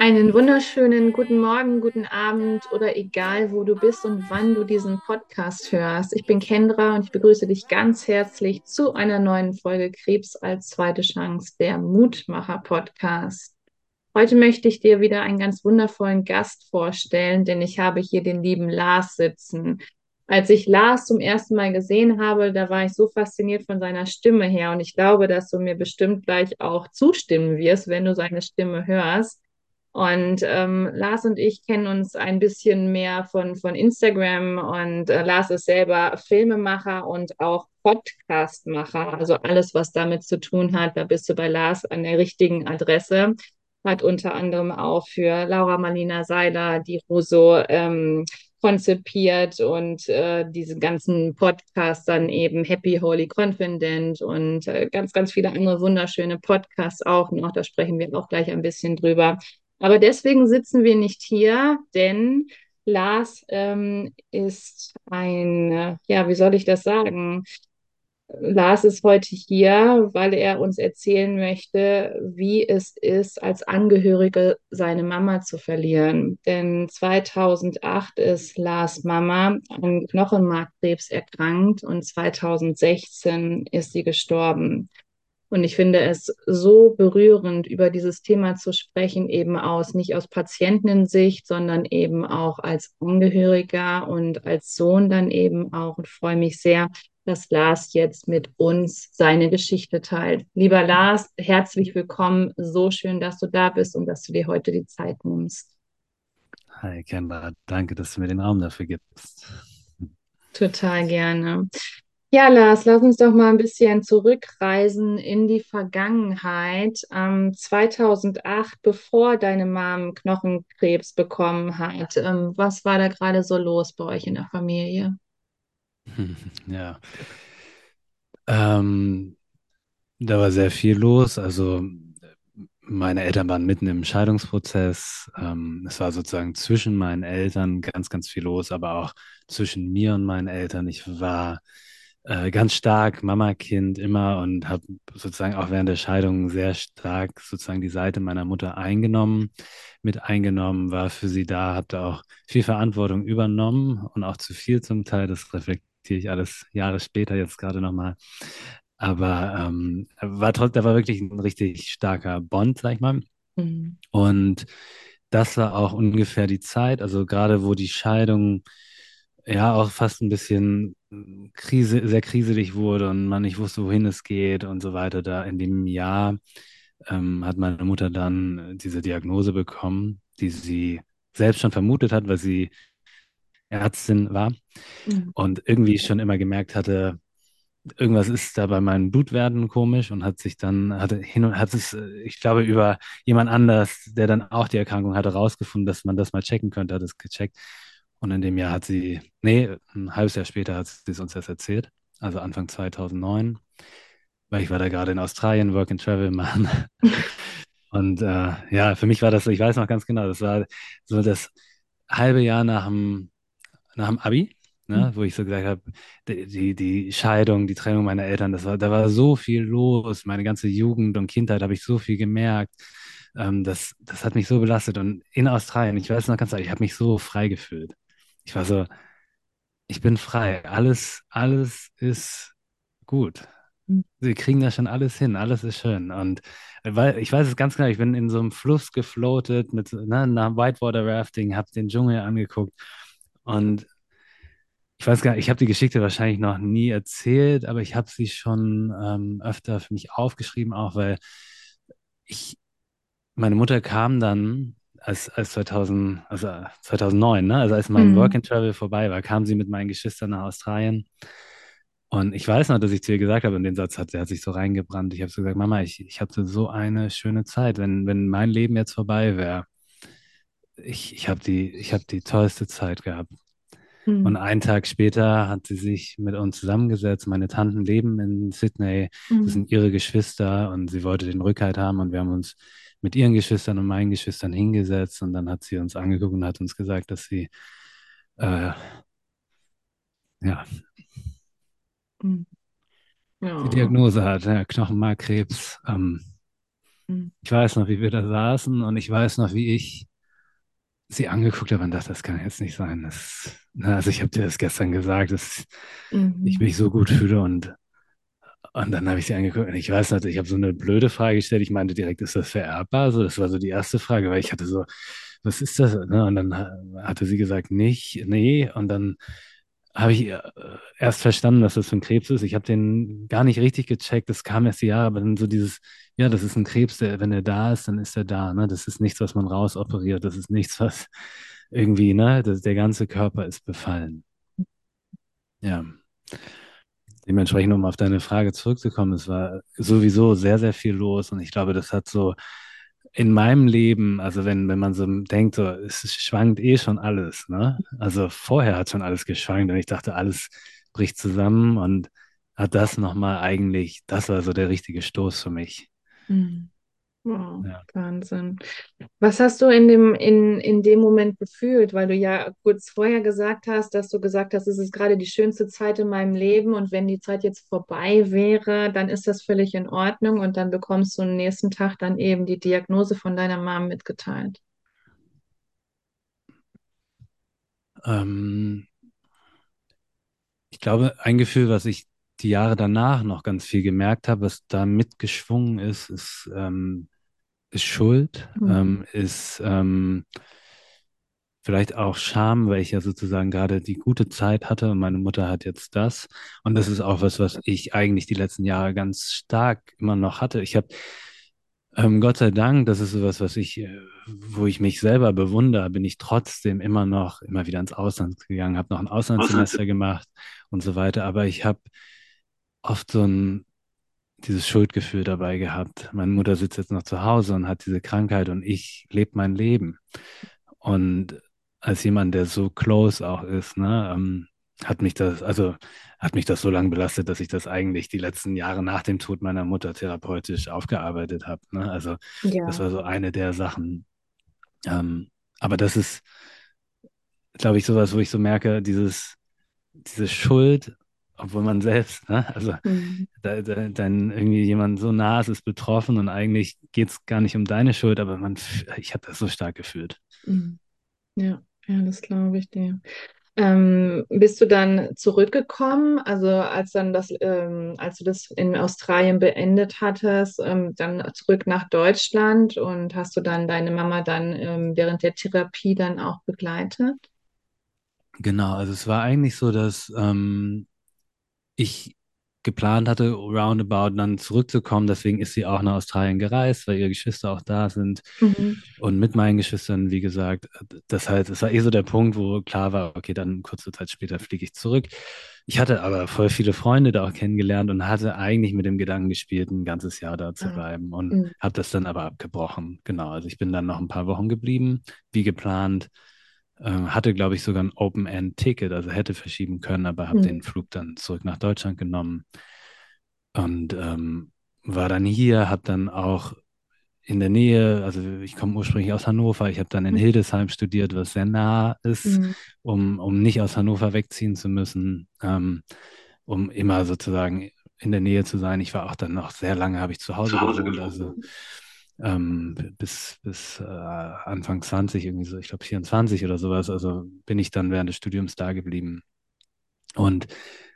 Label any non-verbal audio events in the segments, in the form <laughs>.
Einen wunderschönen guten Morgen, guten Abend oder egal, wo du bist und wann du diesen Podcast hörst. Ich bin Kendra und ich begrüße dich ganz herzlich zu einer neuen Folge Krebs als zweite Chance, der Mutmacher Podcast. Heute möchte ich dir wieder einen ganz wundervollen Gast vorstellen, denn ich habe hier den lieben Lars sitzen. Als ich Lars zum ersten Mal gesehen habe, da war ich so fasziniert von seiner Stimme her und ich glaube, dass du mir bestimmt gleich auch zustimmen wirst, wenn du seine Stimme hörst. Und ähm, Lars und ich kennen uns ein bisschen mehr von, von Instagram und äh, Lars ist selber Filmemacher und auch Podcastmacher. Also alles, was damit zu tun hat, da bist du bei Lars an der richtigen Adresse. Hat unter anderem auch für Laura Marlina Seiler die Russo ähm, konzipiert und äh, diese ganzen Podcasts dann eben Happy Holy Confident und äh, ganz, ganz viele andere wunderschöne Podcasts auch noch. Da sprechen wir auch gleich ein bisschen drüber. Aber deswegen sitzen wir nicht hier, denn Lars ähm, ist ein, äh, ja, wie soll ich das sagen? Lars ist heute hier, weil er uns erzählen möchte, wie es ist, als Angehörige seine Mama zu verlieren. Denn 2008 ist Lars Mama an Knochenmarkkrebs erkrankt und 2016 ist sie gestorben. Und ich finde es so berührend, über dieses Thema zu sprechen, eben aus, nicht aus Patientensicht, sondern eben auch als Angehöriger und als Sohn dann eben auch und freue mich sehr, dass Lars jetzt mit uns seine Geschichte teilt. Lieber Lars, herzlich willkommen. So schön, dass du da bist und dass du dir heute die Zeit nimmst. Hi, Kendra. Danke, dass du mir den Raum dafür gibst. Total gerne. Ja, Lars, lass uns doch mal ein bisschen zurückreisen in die Vergangenheit. Ähm, 2008, bevor deine Mom Knochenkrebs bekommen hat, ähm, was war da gerade so los bei euch in der Familie? <laughs> Ja, ähm, da war sehr viel los. Also meine Eltern waren mitten im Scheidungsprozess. Ähm, es war sozusagen zwischen meinen Eltern ganz, ganz viel los, aber auch zwischen mir und meinen Eltern. Ich war äh, ganz stark Mama-Kind immer und habe sozusagen auch während der Scheidung sehr stark sozusagen die Seite meiner Mutter eingenommen, mit eingenommen, war für sie da, habe da auch viel Verantwortung übernommen und auch zu viel zum Teil. Das reflektiere ich alles Jahre später jetzt gerade nochmal. Aber ähm, war trotzdem, da war wirklich ein richtig starker Bond, sag ich mal. Mhm. Und das war auch ungefähr die Zeit, also gerade wo die Scheidung ja auch fast ein bisschen Krise, sehr kriselig wurde und man nicht wusste, wohin es geht und so weiter. Da in dem Jahr ähm, hat meine Mutter dann diese Diagnose bekommen, die sie selbst schon vermutet hat, weil sie Ärztin war Mhm. und irgendwie schon immer gemerkt hatte, irgendwas ist da bei meinen Blutwerten komisch und hat sich dann, hatte hin und hat es, ich glaube, über jemand anders, der dann auch die Erkrankung hatte, rausgefunden, dass man das mal checken könnte, hat es gecheckt. Und in dem Jahr hat sie, nee, ein halbes Jahr später hat sie es uns erst erzählt, also Anfang 2009, weil ich war da gerade in Australien, Work and Travel machen. <laughs> Und äh, ja, für mich war das ich weiß noch ganz genau, das war so das halbe Jahr nach dem, nach dem Abi, ne, Mhm. wo ich so gesagt habe, die, die, Scheidung, die Trennung meiner Eltern, das war, da war so viel los. Meine ganze Jugend und Kindheit habe ich so viel gemerkt. Ähm, das, das hat mich so belastet. Und in Australien, ich weiß noch ganz ehrlich, ich habe mich so frei gefühlt. Ich war so, ich bin frei. Alles, alles ist gut. Mhm. Sie kriegen das schon alles hin, alles ist schön. Und äh, weil ich weiß es ganz genau, ich bin in so einem Fluss gefloatet mit ne, nach Whitewater Rafting, habe den Dschungel angeguckt und ich weiß gar nicht, ich habe die Geschichte wahrscheinlich noch nie erzählt, aber ich habe sie schon ähm, öfter für mich aufgeschrieben, auch weil ich, meine Mutter kam dann als, als 2000, also 2009, ne? Also als mein Work Mhm. and Travel vorbei war, kam sie mit meinen Geschwistern nach Australien. Und ich weiß noch, dass ich zu ihr gesagt habe, und den Satz hat, der hat sich so reingebrannt. Ich habe so gesagt, Mama, ich, ich hatte so eine schöne Zeit. Wenn, wenn mein Leben jetzt vorbei wäre, ich, ich habe die, ich hab die tollste Zeit gehabt. Und Mhm. einen Tag später hat sie sich mit uns zusammengesetzt. Meine Tanten leben in Sydney, das Mhm. sind ihre Geschwister und sie wollte den Rückhalt haben und wir haben uns mit ihren Geschwistern und meinen Geschwistern hingesetzt und dann hat sie uns angeguckt und hat uns gesagt, dass sie, äh, ja, Mhm. die. Diagnose hat, ja, Knochenmarkkrebs. Ähm, Hm. ich weiß noch, wie wir da saßen und ich weiß noch, wie ich sie angeguckt habe und dachte, das kann jetzt nicht sein. Das, also ich habe dir das gestern gesagt, dass ich Mhm. mich so gut fühle und, und dann habe ich sie angeguckt und ich weiß nicht, ich habe so eine blöde Frage gestellt. Ich meinte direkt, ist das vererbbar? So, das war so die erste Frage, weil ich hatte so, was ist das? Ne? Und dann ha- hatte sie gesagt, nicht, nee. Und dann habe ich äh, erst verstanden, dass das für ein Krebs ist. Ich habe den gar nicht richtig gecheckt. Das kam erst die Jahre, aber dann so dieses, ja, das ist ein Krebs, der, wenn er da ist, dann ist er da. Ne? Das ist nichts, was man rausoperiert. Das ist nichts, was irgendwie, ne, das, der ganze Körper ist befallen. Ja. Dementsprechend, um auf deine Frage zurückzukommen, es war sowieso sehr, sehr viel los und ich glaube, das hat so in meinem Leben, also wenn, wenn man so denkt, so, es schwankt eh schon alles, ne? Also vorher hat schon alles geschwankt und ich dachte, alles bricht zusammen und hat das nochmal eigentlich, das war so der richtige Stoß für mich. Mhm. Wow, Ja. Wahnsinn. Was hast du in dem, in, in dem Moment gefühlt? Weil du ja kurz vorher gesagt hast, dass du gesagt hast, es ist gerade die schönste Zeit in meinem Leben und wenn die Zeit jetzt vorbei wäre, dann ist das völlig in Ordnung und dann bekommst du am nächsten Tag dann eben die Diagnose von deiner Mom mitgeteilt. Ähm, ich glaube, ein Gefühl, was ich die Jahre danach noch ganz viel gemerkt habe, was da mitgeschwungen ist, ist, ähm, ist Schuld, Mhm. ähm, ist ähm, vielleicht auch Scham, weil ich ja sozusagen gerade die gute Zeit hatte und meine Mutter hat jetzt das. Und das ist auch was, was ich eigentlich die letzten Jahre ganz stark immer noch hatte. Ich habe ähm, Gott sei Dank, das ist sowas, was ich, äh, wo ich mich selber bewundere, bin ich trotzdem immer noch immer wieder ins Ausland gegangen, habe noch ein Auslandssemester gemacht und so weiter. Aber ich habe oft so ein dieses Schuldgefühl dabei gehabt. Meine Mutter sitzt jetzt noch zu Hause und hat diese Krankheit und ich lebe mein Leben. Und als jemand, der so close auch ist, ne, ähm, hat mich das, also hat mich das so lange belastet, dass ich das eigentlich die letzten Jahre nach dem Tod meiner Mutter therapeutisch aufgearbeitet habe. Ne? Also das Ja. war so eine der Sachen. Ähm, aber das ist, glaube ich, sowas, wo ich so merke, dieses, diese Schuld, obwohl man selbst, ne, also Mhm. da, da, dann irgendwie jemand so nah ist, ist betroffen und eigentlich geht es gar nicht um deine Schuld, aber man, ich habe das so stark gefühlt. Mhm. Ja, ja, das glaube ich dir. Ähm, bist du dann zurückgekommen, also als dann das, ähm, als du das in Australien beendet hattest, ähm, dann zurück nach Deutschland und hast du dann deine Mama dann ähm, während der Therapie dann auch begleitet? Genau, also es war eigentlich so, dass ähm, ich geplant hatte, roundabout dann zurückzukommen. Deswegen ist sie auch nach Australien gereist, weil ihre Geschwister auch da sind. Mhm. Und mit meinen Geschwistern, wie gesagt, das halt, es war eh so der Punkt, wo klar war, okay, dann kurze Zeit später fliege ich zurück. Ich hatte aber voll viele Freunde da auch kennengelernt und hatte eigentlich mit dem Gedanken gespielt, ein ganzes Jahr da zu Ah. bleiben und Mhm. habe das dann aber abgebrochen. Genau, also ich bin dann noch ein paar Wochen geblieben, wie geplant. Ähm, hatte, glaube ich, sogar ein Open-End-Ticket, also hätte verschieben können, aber habe Mhm. den Flug dann zurück nach Deutschland genommen und ähm, war dann hier, habe dann auch in der Nähe, also ich komme ursprünglich aus Hannover, ich habe dann in Mhm. Hildesheim studiert, was sehr nah ist, Mhm. um, um nicht aus Hannover wegziehen zu müssen, ähm, um immer sozusagen in der Nähe zu sein. Ich war auch dann noch sehr lange, habe ich zu Hause gewohnt, also ähm, bis, bis äh, Anfang 20, irgendwie so, ich glaube 24 oder sowas, also bin ich dann während des Studiums da geblieben und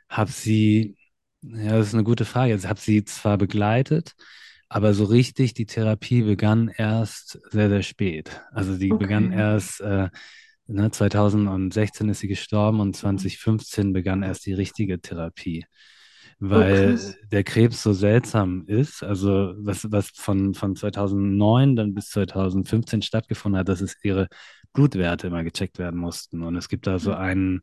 habe sie, ja, das ist eine gute Frage, also habe sie zwar begleitet, aber so richtig die Therapie begann erst sehr, sehr spät. Also die begann Okay. erst, äh, ne, 2016 ist sie gestorben und 2015 begann erst die richtige Therapie. Oh, Weil krass. der Krebs so seltsam ist, also was, was von, von 2009 dann bis 2015 stattgefunden hat, dass es ihre Blutwerte immer gecheckt werden mussten. Und es gibt da so Ja. einen,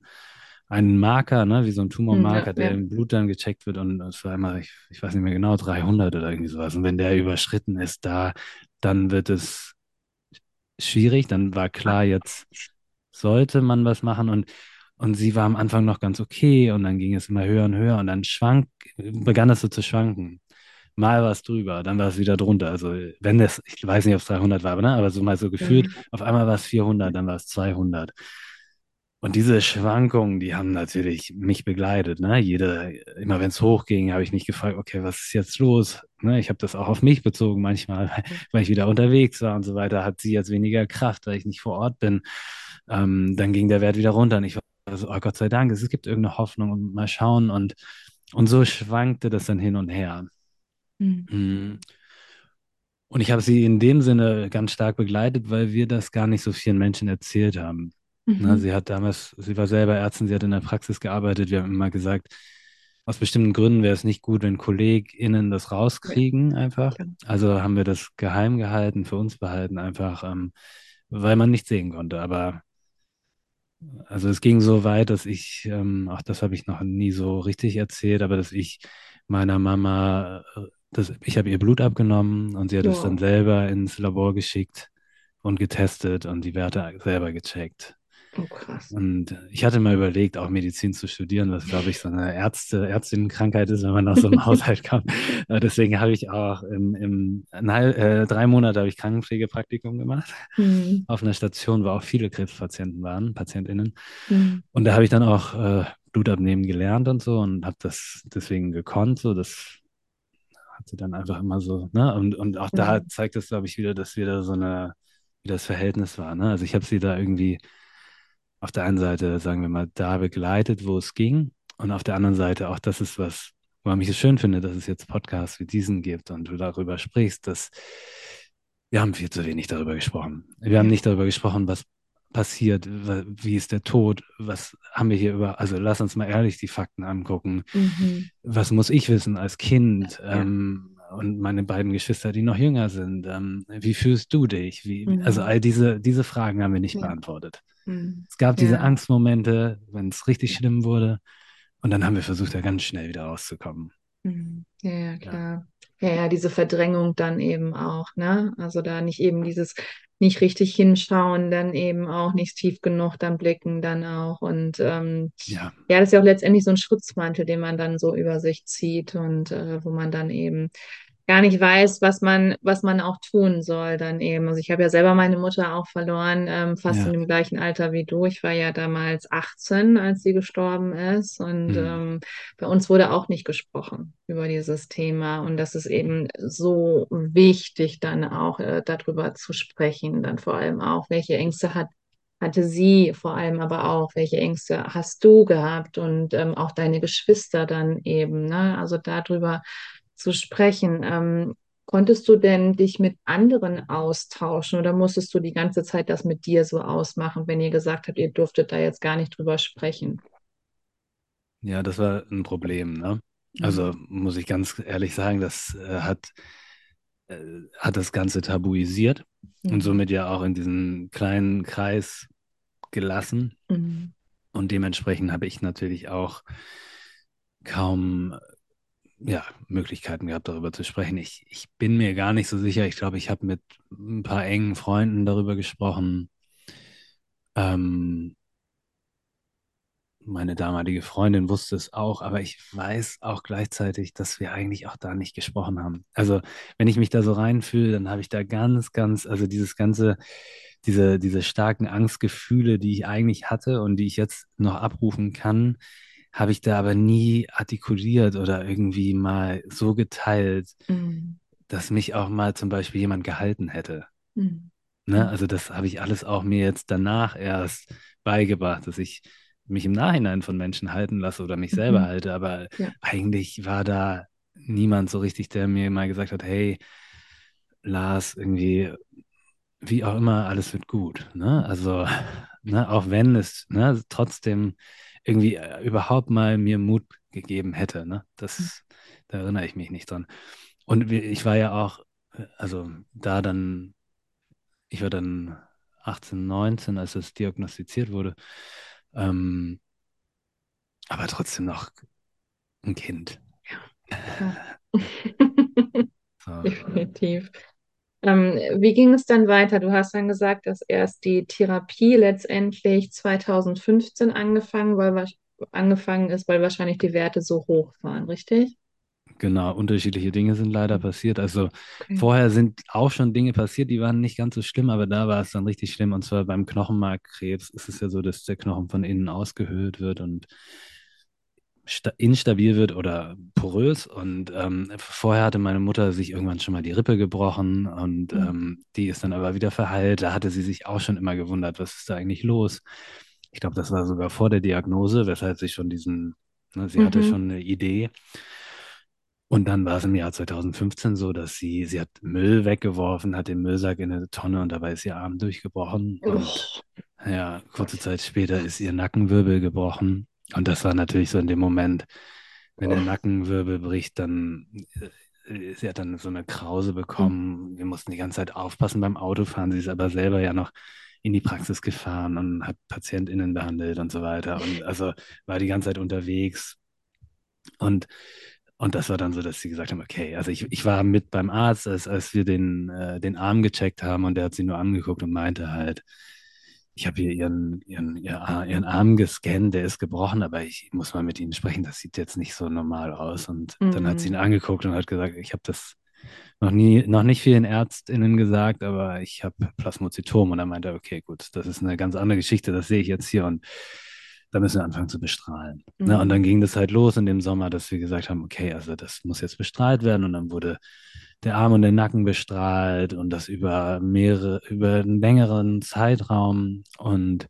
einen Marker, ne, wie so ein ja, Tumormarker, der ja. im Blut dann gecheckt wird und es war immer, ich, ich weiß nicht mehr genau, 300 oder irgendwie sowas. Und wenn der überschritten ist, da, dann wird es schwierig. Dann war klar, jetzt sollte man was machen und, und sie war am Anfang noch ganz okay und dann ging es immer höher und höher und dann schwank, begann es so zu schwanken. Mal war es drüber, dann war es wieder drunter. Also wenn das, ich weiß nicht, ob es 300 war, aber, ne, aber so mal so gefühlt, Mhm. auf einmal war es 400, dann war es 200. Und diese Schwankungen, die haben natürlich mich begleitet. Ne? Jede, immer wenn es hochging, habe ich mich gefragt, okay, was ist jetzt los? Ne? Ich habe das auch auf mich bezogen manchmal, weil ich wieder unterwegs war und so weiter, hat sie jetzt weniger Kraft, weil ich nicht vor Ort bin. Ähm, dann ging der Wert wieder runter und ich war so, oh Gott sei Dank, es gibt irgendeine Hoffnung und mal schauen. Und, und so schwankte das dann hin und her. Mhm. Und ich habe sie in dem Sinne ganz stark begleitet, weil wir das gar nicht so vielen Menschen erzählt haben. Mhm. Na, sie hat damals, sie war selber Ärztin, sie hat in der Praxis gearbeitet. Wir haben immer gesagt, aus bestimmten Gründen wäre es nicht gut, wenn KollegInnen das rauskriegen, einfach. Also haben wir das geheim gehalten, für uns behalten, einfach, ähm, weil man nicht sehen konnte. Aber also es ging so weit, dass ich, ähm, auch das habe ich noch nie so richtig erzählt, aber dass ich meiner Mama, äh, das, ich habe ihr Blut abgenommen und sie hat es dann selber ins Labor geschickt und getestet und die Werte selber gecheckt. Oh, krass. Und ich hatte mal überlegt, auch Medizin zu studieren, was, glaube ich, so eine Ärzte, Ärztinnenkrankheit ist, wenn man aus so einem <laughs> Haushalt kommt. Äh, deswegen habe ich auch im, im äh, drei Monate habe ich Krankenpflegepraktikum gemacht mhm. auf einer Station, wo auch viele Krebspatienten waren, PatientInnen. Mhm. Und da habe ich dann auch äh, Blutabnehmen gelernt und so und habe das deswegen gekonnt. So, das hat sie dann einfach immer so, ne? Und, und auch mhm. da zeigt es, glaube ich, wieder, dass wieder so eine, wie das Verhältnis war. Ne? Also ich habe sie da irgendwie auf der einen Seite, sagen wir mal, da begleitet, wo es ging. Und auf der anderen Seite auch, das ist was, warum ich es schön finde, dass es jetzt Podcasts wie diesen gibt und du darüber sprichst, dass wir haben viel zu wenig darüber gesprochen. Wir haben nicht darüber gesprochen, was passiert, wie ist der Tod, was haben wir hier über, also lass uns mal ehrlich die Fakten angucken. Mhm. Was muss ich wissen als Kind? Ja. Ähm, und meine beiden Geschwister, die noch jünger sind, ähm, wie fühlst du dich? Wie, mhm. Also all diese, diese Fragen haben wir nicht ja. beantwortet. Mhm. Es gab diese ja. Angstmomente, wenn es richtig schlimm wurde. Und dann haben wir versucht, da ganz schnell wieder rauszukommen. Mhm. Ja, ja, klar. Ja. ja, ja, diese Verdrängung dann eben auch, ne? Also da nicht eben dieses nicht richtig hinschauen, dann eben auch nicht tief genug dann blicken, dann auch. Und ähm, ja. ja, das ist ja auch letztendlich so ein Schutzmantel, den man dann so über sich zieht und äh, wo man dann eben gar nicht weiß, was man, was man auch tun soll dann eben. Also ich habe ja selber meine Mutter auch verloren, ähm, fast ja. in dem gleichen Alter wie du. Ich war ja damals 18, als sie gestorben ist. Und mhm. ähm, bei uns wurde auch nicht gesprochen über dieses Thema. Und das ist eben so wichtig, dann auch äh, darüber zu sprechen. Dann vor allem auch, welche Ängste hat hatte sie vor allem aber auch, welche Ängste hast du gehabt und ähm, auch deine Geschwister dann eben, ne? Also darüber zu sprechen. Ähm, konntest du denn dich mit anderen austauschen oder musstest du die ganze Zeit das mit dir so ausmachen, wenn ihr gesagt habt, ihr durftet da jetzt gar nicht drüber sprechen? Ja, das war ein Problem. Ne? Also mhm. muss ich ganz ehrlich sagen, das äh, hat, äh, hat das Ganze tabuisiert mhm. und somit ja auch in diesen kleinen Kreis gelassen. Mhm. Und dementsprechend habe ich natürlich auch kaum ja, Möglichkeiten gehabt, darüber zu sprechen. Ich, ich bin mir gar nicht so sicher. Ich glaube, ich habe mit ein paar engen Freunden darüber gesprochen. Ähm, meine damalige Freundin wusste es auch, aber ich weiß auch gleichzeitig, dass wir eigentlich auch da nicht gesprochen haben. Also, wenn ich mich da so reinfühle, dann habe ich da ganz, ganz, also dieses ganze, diese, diese starken Angstgefühle, die ich eigentlich hatte und die ich jetzt noch abrufen kann, habe ich da aber nie artikuliert oder irgendwie mal so geteilt, mhm. dass mich auch mal zum Beispiel jemand gehalten hätte. Mhm. Ne? Also das habe ich alles auch mir jetzt danach erst beigebracht, dass ich mich im Nachhinein von Menschen halten lasse oder mich selber mhm. halte. Aber ja. eigentlich war da niemand so richtig, der mir mal gesagt hat, hey, Lars, irgendwie, wie auch immer, alles wird gut. Ne? Also, ne, auch wenn es ne, trotzdem irgendwie äh, überhaupt mal mir Mut gegeben hätte. Ne? Das, hm. da erinnere ich mich nicht dran. Und ich war ja auch, äh, also da dann, ich war dann 18, 19, als es diagnostiziert wurde, ähm, aber trotzdem noch ein Kind. Ja. <laughs> <laughs> so. Definitiv. Ähm, wie ging es dann weiter? Du hast dann gesagt, dass erst die Therapie letztendlich 2015 angefangen, weil, angefangen ist, weil wahrscheinlich die Werte so hoch waren, richtig? genau, unterschiedliche Dinge sind leider passiert. Also Okay. vorher sind auch schon Dinge passiert, die waren nicht ganz so schlimm, aber da war es dann richtig schlimm. Und zwar beim Knochenmarkkrebs ist es ja so, dass der Knochen von innen ausgehöhlt wird und instabil wird oder porös. Und ähm, vorher hatte meine Mutter sich irgendwann schon mal die Rippe gebrochen und Mhm. ähm, die ist dann aber wieder verheilt. Da hatte sie sich auch schon immer gewundert, was ist da eigentlich los? Ich glaube, das war sogar vor der Diagnose, weshalb sie schon diesen, ne, sie hatte Mhm. schon eine Idee. Und dann war es im Jahr 2015 so, dass sie, sie hat Müll weggeworfen, hat den Müllsack in eine Tonne und dabei ist ihr Arm durchgebrochen. Und ja, kurze Zeit später ist ihr Nackenwirbel gebrochen. Und das war natürlich so in dem Moment, wenn der Oh. Nackenwirbel bricht, dann, äh, sie hat dann so eine Krause bekommen. Wir mussten die ganze Zeit aufpassen beim Autofahren. Sie ist aber selber ja noch in die Praxis gefahren und hat PatientInnen behandelt und so weiter. Und also war die ganze Zeit unterwegs. Und, und das war dann so, dass sie gesagt haben, okay, also ich, ich war mit beim Arzt, als, als wir den, äh, den Arm gecheckt haben und der hat sie nur angeguckt und meinte halt, ich habe hier ihren, ihren, ihren Arm gescannt, der ist gebrochen, aber ich muss mal mit Ihnen sprechen, das sieht jetzt nicht so normal aus. Und dann hat sie ihn Mhm. angeguckt und hat gesagt, ich habe das noch nie, noch nicht vielen ÄrztInnen gesagt, aber ich habe Plasmozytom. Und er meinte, okay, gut, das ist eine ganz andere Geschichte, das sehe ich jetzt hier und da müssen wir anfangen zu bestrahlen. Ne? Und dann Mhm. ging das halt los in dem Sommer, dass wir gesagt haben, okay, also das muss jetzt bestrahlt werden und dann wurde der Arm und der Nacken bestrahlt und das über mehrere, über einen längeren Zeitraum und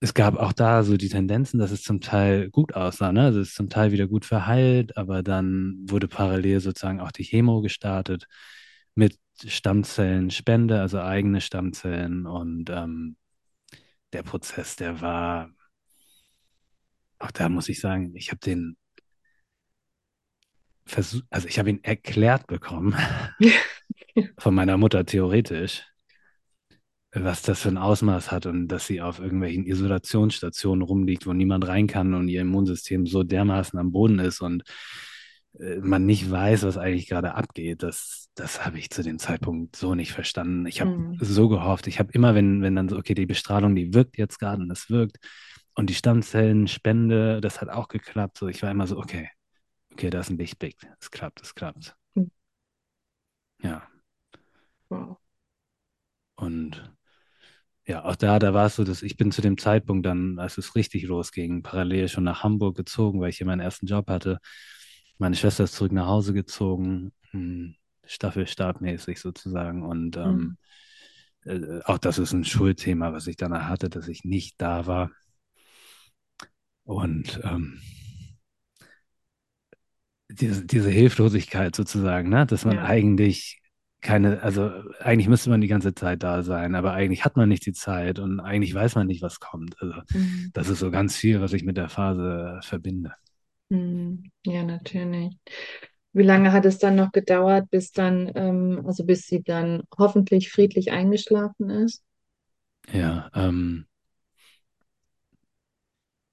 es gab auch da so die Tendenzen, dass es zum Teil gut aussah, ne? Also es ist zum Teil wieder gut verheilt, aber dann wurde parallel sozusagen auch die Chemo gestartet mit Stammzellenspende, also eigene Stammzellen. Und ähm, der Prozess, der war, auch da muss ich sagen, ich habe den versucht, also ich habe ihn erklärt bekommen <laughs> von meiner Mutter theoretisch, was das für ein Ausmaß hat und dass sie auf irgendwelchen Isolationsstationen rumliegt, wo niemand rein kann und ihr Immunsystem so dermaßen am Boden ist und äh, man nicht weiß, was eigentlich gerade abgeht. Das, das habe ich zu dem Zeitpunkt so nicht verstanden. Ich habe Mhm. so gehofft. Ich habe immer, wenn, wenn dann so, okay, die Bestrahlung, die wirkt jetzt gerade und es wirkt. Und die Stammzellenspende, das hat auch geklappt. So, ich war immer so, okay, okay, da ist ein Lichtblick. Es klappt, es klappt. Mhm. Ja. Wow. Und ja, auch da, da war es so, dass ich bin zu dem Zeitpunkt dann, als es richtig losging, parallel schon nach Hamburg gezogen, weil ich hier meinen ersten Job hatte. Meine Schwester ist zurück nach Hause gezogen, hm, Staffelstabmäßig sozusagen. Und ähm, Mhm. äh, auch das ist ein Schuldthema, was ich danach hatte, dass ich nicht da war. Und ähm, diese, diese Hilflosigkeit sozusagen, ne? dass man Ja. eigentlich keine, also eigentlich müsste man die ganze Zeit da sein, aber eigentlich hat man nicht die Zeit und eigentlich weiß man nicht, was kommt. Also Mhm. das ist so ganz viel, was ich mit der Phase verbinde. Mhm. Ja, natürlich. Wie lange hat es dann noch gedauert, bis dann, ähm, also bis sie dann hoffentlich friedlich eingeschlafen ist? Ja, ähm,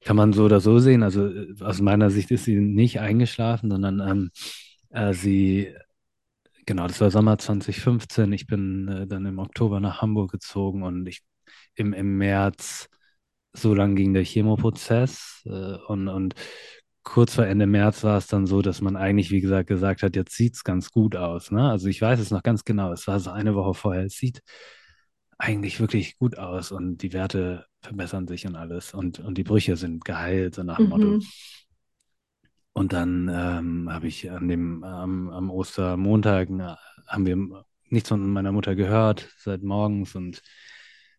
kann man so oder so sehen. Also äh, aus meiner Sicht ist sie nicht eingeschlafen, sondern ähm, äh, sie, genau, das war Sommer 2015. Ich bin äh, dann im Oktober nach Hamburg gezogen und ich im, im März, so lang ging der Chemoprozess äh, und, und kurz vor Ende März war es dann so, dass man eigentlich, wie gesagt, gesagt hat, jetzt sieht es ganz gut aus. Ne? Also ich weiß es noch ganz genau. Es war so eine Woche vorher. Es sieht eigentlich wirklich gut aus und die Werte verbessern sich und alles und, und die Brüche sind geheilt, so nach dem Motto. Mhm. Und dann ähm, habe ich an dem, am am Ostermontag, äh, haben wir nichts von meiner Mutter gehört seit morgens und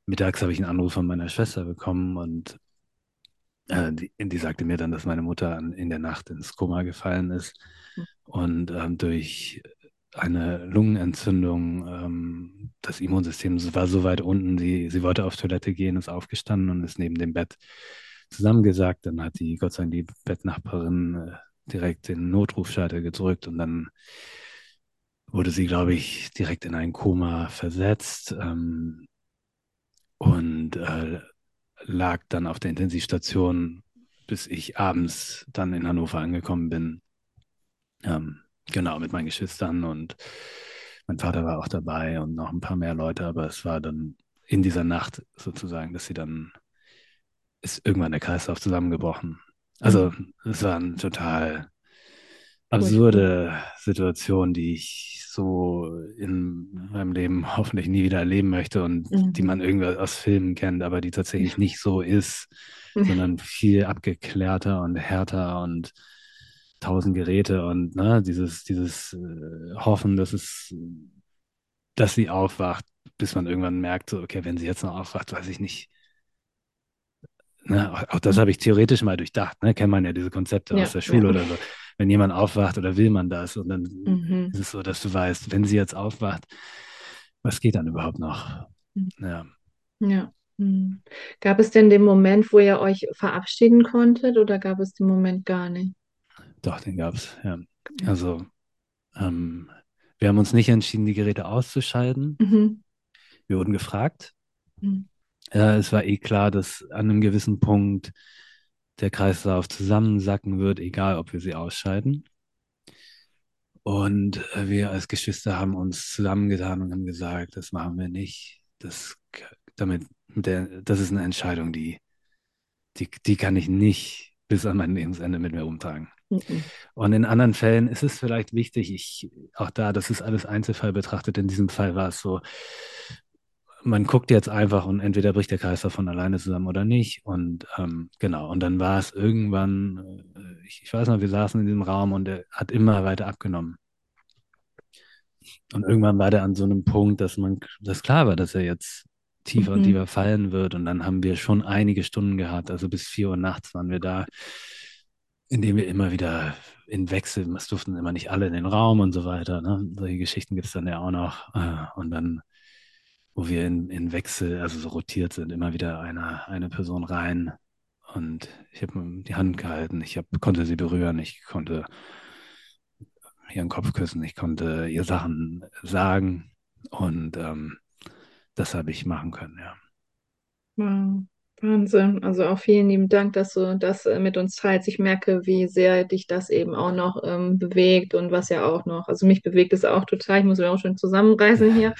mittags habe ich einen Anruf von meiner Schwester bekommen und äh, die, die sagte mir dann, dass meine Mutter an, in der Nacht ins Koma gefallen ist und ähm, durch eine Lungenentzündung, ähm, das Immunsystem war so weit unten, sie, sie wollte auf Toilette gehen, ist aufgestanden und ist neben dem Bett zusammengesackt. Dann hat die, Gott sei Dank, die Bettnachbarin äh, direkt den Notrufschalter gedrückt und dann wurde sie, glaube ich, direkt in ein Koma versetzt ähm, und äh, lag dann auf der Intensivstation, bis ich abends dann in Hannover angekommen bin. Ähm, genau, mit meinen Geschwistern und mein Vater war auch dabei und noch ein paar mehr Leute, aber es war dann in dieser Nacht sozusagen, dass sie dann ist irgendwann der Kreislauf zusammengebrochen. Also es war ein total absurde Situation, die ich so in meinem Leben <laughs> hoffentlich nie wieder erleben möchte und Mhm. die man irgendwie aus Filmen kennt, aber die tatsächlich nicht so ist, sondern viel abgeklärter und härter und tausend Geräte und ne, dieses, dieses äh, Hoffen, dass es, dass sie aufwacht, bis man irgendwann merkt, so, okay, wenn sie jetzt noch aufwacht, weiß ich nicht. Ne, auch, auch das habe ich theoretisch mal durchdacht, ne? Kennt man ja diese Konzepte Ja, aus der Schule ja. oder so. Wenn jemand aufwacht oder will man das und dann Mhm. ist es so, dass du weißt, wenn sie jetzt aufwacht, was geht dann überhaupt noch? Mhm. Ja, Ja. Mhm. Gab es denn den Moment, wo ihr euch verabschieden konntet oder gab es den Moment gar nicht? Doch, den gab es. Ja. Also, ähm, wir haben uns nicht entschieden, die Geräte auszuschalten. Mhm. Wir wurden gefragt. Mhm. Ja, es war eh klar, dass an einem gewissen Punkt der Kreislauf zusammensacken wird, egal ob wir sie ausschalten. Und äh, wir als Geschwister haben uns zusammengetan und haben gesagt, das machen wir nicht. Das, damit, mit der, das ist eine Entscheidung, die, die, die kann ich nicht bis an mein Lebensende mit mir rumtragen. Mhm. Und in anderen Fällen ist es vielleicht wichtig, ich, auch da, das ist alles Einzelfall betrachtet. In diesem Fall war es so, man guckt jetzt einfach und entweder bricht der Kreislauf von alleine zusammen oder nicht. Und ähm, genau, und dann war es irgendwann, äh, ich, ich weiß noch, wir saßen in diesem Raum und er hat immer weiter abgenommen. Und irgendwann war der an so einem Punkt, dass man, dass klar war, dass er jetzt tiefer und Mhm. tiefer fallen wird. Und dann haben wir schon einige Stunden gehabt, also bis vier Uhr nachts waren wir da, indem wir immer wieder in Wechsel, es durften immer nicht alle in den Raum und so weiter. Ne? Solche Geschichten gibt es dann ja auch noch. Äh, Und dann, wo wir in, in Wechsel, also so rotiert sind, immer wieder eine, eine Person rein. Und ich habe die Hand gehalten, ich hab, konnte sie berühren, ich konnte ihren Kopf küssen, ich konnte ihr Sachen sagen. Und ähm, das habe ich machen können, ja. Wow. Wahnsinn. Also auch vielen lieben Dank, dass du das äh, mit uns teilst. Ich merke, wie sehr dich das eben auch noch ähm, bewegt und was ja auch noch, also mich bewegt es auch total. Ich muss mich auch schon zusammenreißen hier.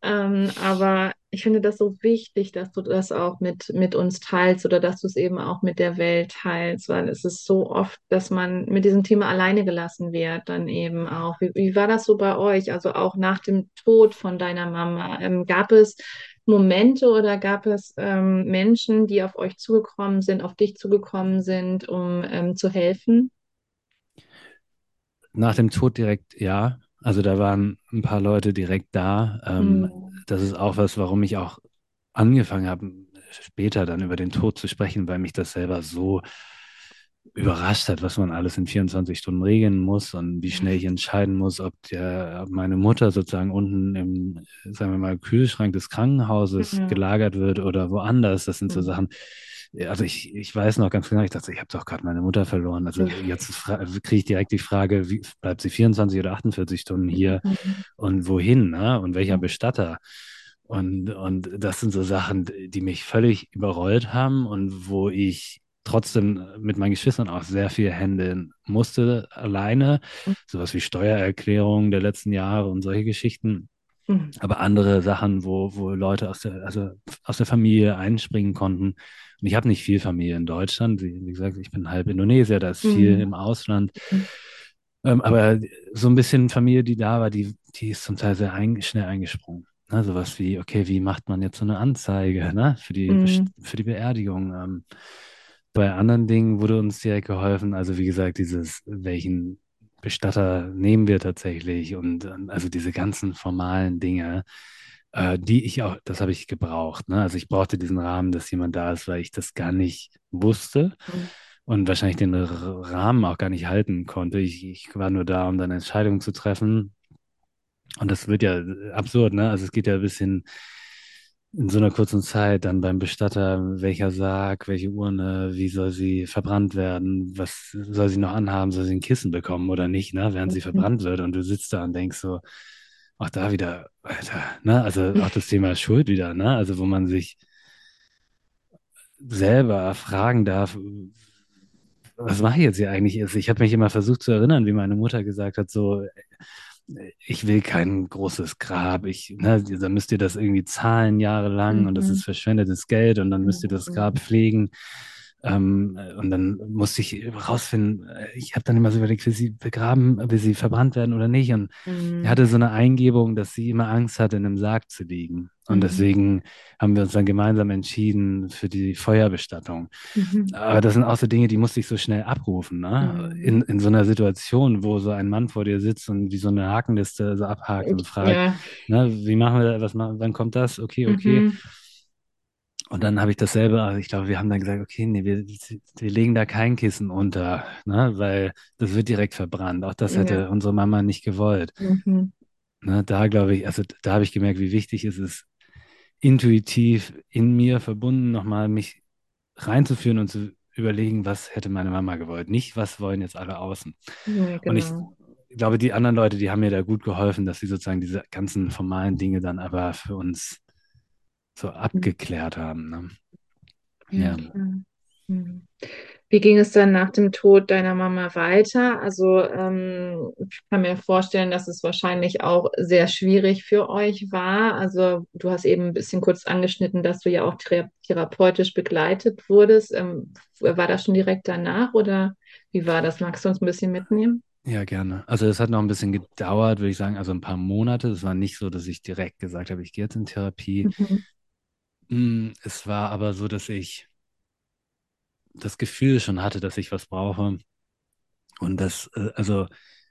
Ähm, aber ich finde das so wichtig, dass du das auch mit, mit uns teilst oder dass du es eben auch mit der Welt teilst, weil es ist so oft, dass man mit diesem Thema alleine gelassen wird, dann eben auch. Wie, wie war das so bei euch? Also auch nach dem Tod von deiner Mama, ähm, gab es Momente oder gab es ähm, Menschen, die auf euch zugekommen sind, auf dich zugekommen sind, um ähm, zu helfen? Nach dem Tod direkt, ja. Also da waren ein paar Leute direkt da. Ähm, Mhm. das ist auch was, warum ich auch angefangen habe, später dann über den Tod zu sprechen, weil mich das selber so überrascht hat, was man alles in 24 Stunden regeln muss und wie schnell ich entscheiden muss, ob der, ob meine Mutter sozusagen unten im, sagen wir mal, Kühlschrank des Krankenhauses Mhm. gelagert wird oder woanders. Das sind so Mhm. Sachen. Also ich, ich weiß noch ganz genau, ich dachte, ich habe doch gerade meine Mutter verloren. Also jetzt kriege ich direkt die Frage, wie, bleibt sie 24 oder 48 Stunden hier Mhm. und wohin, ne? Und welcher. Bestatter? Und, und das sind so Sachen, die mich völlig überrollt haben und wo ich trotzdem mit meinen Geschwistern auch sehr viel handeln musste, alleine. Mhm. Sowas wie Steuererklärungen der letzten Jahre und solche Geschichten. Mhm. Aber andere Sachen, wo, wo Leute aus der, also aus der Familie einspringen konnten. Und ich habe nicht viel Familie in Deutschland. Wie, wie gesagt, ich bin halb Indonesier, da ist viel Mhm. im Ausland. Mhm. Ähm, aber so ein bisschen Familie, die da war, die, die ist zum Teil sehr ein, schnell eingesprungen. Ne? Sowas wie, okay, wie macht man jetzt so eine Anzeige ne? für die, Mhm. für die Beerdigung? Ähm, bei anderen Dingen wurde uns direkt geholfen. Also wie gesagt, dieses, welchen Bestatter nehmen wir tatsächlich und ähm, also diese ganzen formalen Dinge, äh, die ich auch, das habe ich gebraucht. Ne? Also ich brauchte diesen Rahmen, dass jemand da ist, weil ich das gar nicht wusste Mhm. und wahrscheinlich den Rahmen auch gar nicht halten konnte. Ich, ich war nur da, um dann Entscheidungen zu treffen. Und das wird ja absurd, ne? Also es geht ja ein bisschen in so einer kurzen Zeit dann beim Bestatter, welcher Sarg, welche Urne, wie soll sie verbrannt werden, was soll sie noch anhaben, soll sie ein Kissen bekommen oder nicht, ne? Während sie Mhm. verbrannt wird und du sitzt da und denkst so, auch da wieder, Alter, ne? Also auch das Thema Schuld wieder, ne? Also wo man sich selber fragen darf, was mache ich jetzt hier eigentlich? Also Ich habe mich immer versucht zu erinnern, wie meine Mutter gesagt hat, so, ich will kein großes Grab. Ich, ne, dann müsst ihr das irgendwie zahlen jahrelang und das Mhm. ist verschwendetes Geld und dann müsst ihr das Mhm. Grab pflegen. Ähm, und dann musste ich rausfinden, äh, ich habe dann immer so überlegt, will sie begraben, will sie verbrannt werden oder nicht. Und Mhm. er hatte so eine Eingebung, dass sie immer Angst hatte, in einem Sarg zu liegen. Und Mhm. deswegen haben wir uns dann gemeinsam entschieden für die Feuerbestattung. Mhm. Aber das sind auch so Dinge, die musste ich so schnell abrufen, ne? Mhm. In, in so einer Situation, wo so ein Mann vor dir sitzt und wie so eine Hakenliste so abhakt und fragt, Ja. ne, wie machen wir, was machen, wann kommt das? Okay, okay. Und dann habe ich dasselbe, also ich glaube, wir haben dann gesagt, okay, nee, wir, wir legen da kein Kissen unter, ne, weil das wird direkt verbrannt. Auch das hätte Ja. unsere Mama nicht gewollt. Mhm. Ne, da glaube ich, also da habe ich gemerkt, wie wichtig es ist, intuitiv in mir verbunden, nochmal mich reinzuführen und zu überlegen, was hätte meine Mama gewollt. Nicht, was wollen jetzt alle außen. Ja, Und ich genau. glaube, die anderen Leute, die haben mir da gut geholfen, dass sie sozusagen diese ganzen formalen Dinge dann aber für uns so abgeklärt haben. Ne? Ja. Mhm. Wie ging es dann nach dem Tod deiner Mama weiter? Also, ähm, ich kann mir vorstellen, dass es wahrscheinlich auch sehr schwierig für euch war. Also, du hast eben ein bisschen kurz angeschnitten, dass du ja auch thera therapeutisch begleitet wurdest. Ähm, war das schon direkt danach oder wie war das? Magst du uns ein bisschen mitnehmen? Ja, gerne. Also es hat noch ein bisschen gedauert, würde ich sagen, also ein paar Monate. Es war nicht so, dass ich direkt gesagt habe, ich gehe jetzt in Therapie. Mhm. Mm, Es war aber so, dass ich das Gefühl schon hatte, dass ich was brauche. Und das, äh, also,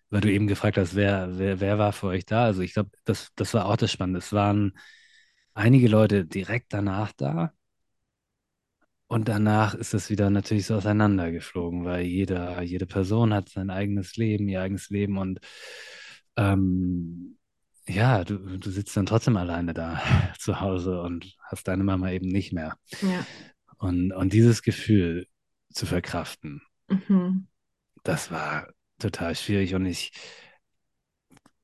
weil du eben gefragt hast, wer, wer, wer war für euch da? Also ich glaube, das, das war auch das Spannende. Es waren einige Leute direkt danach da. Und danach ist es wieder natürlich so auseinandergeflogen, weil jeder, jede Person hat sein eigenes Leben, ihr eigenes Leben und ähm, ja, du, du sitzt dann trotzdem alleine da <laughs> zu Hause und hast deine Mama eben nicht mehr. Ja. Und, und dieses Gefühl zu verkraften, Mhm. das war total schwierig und ich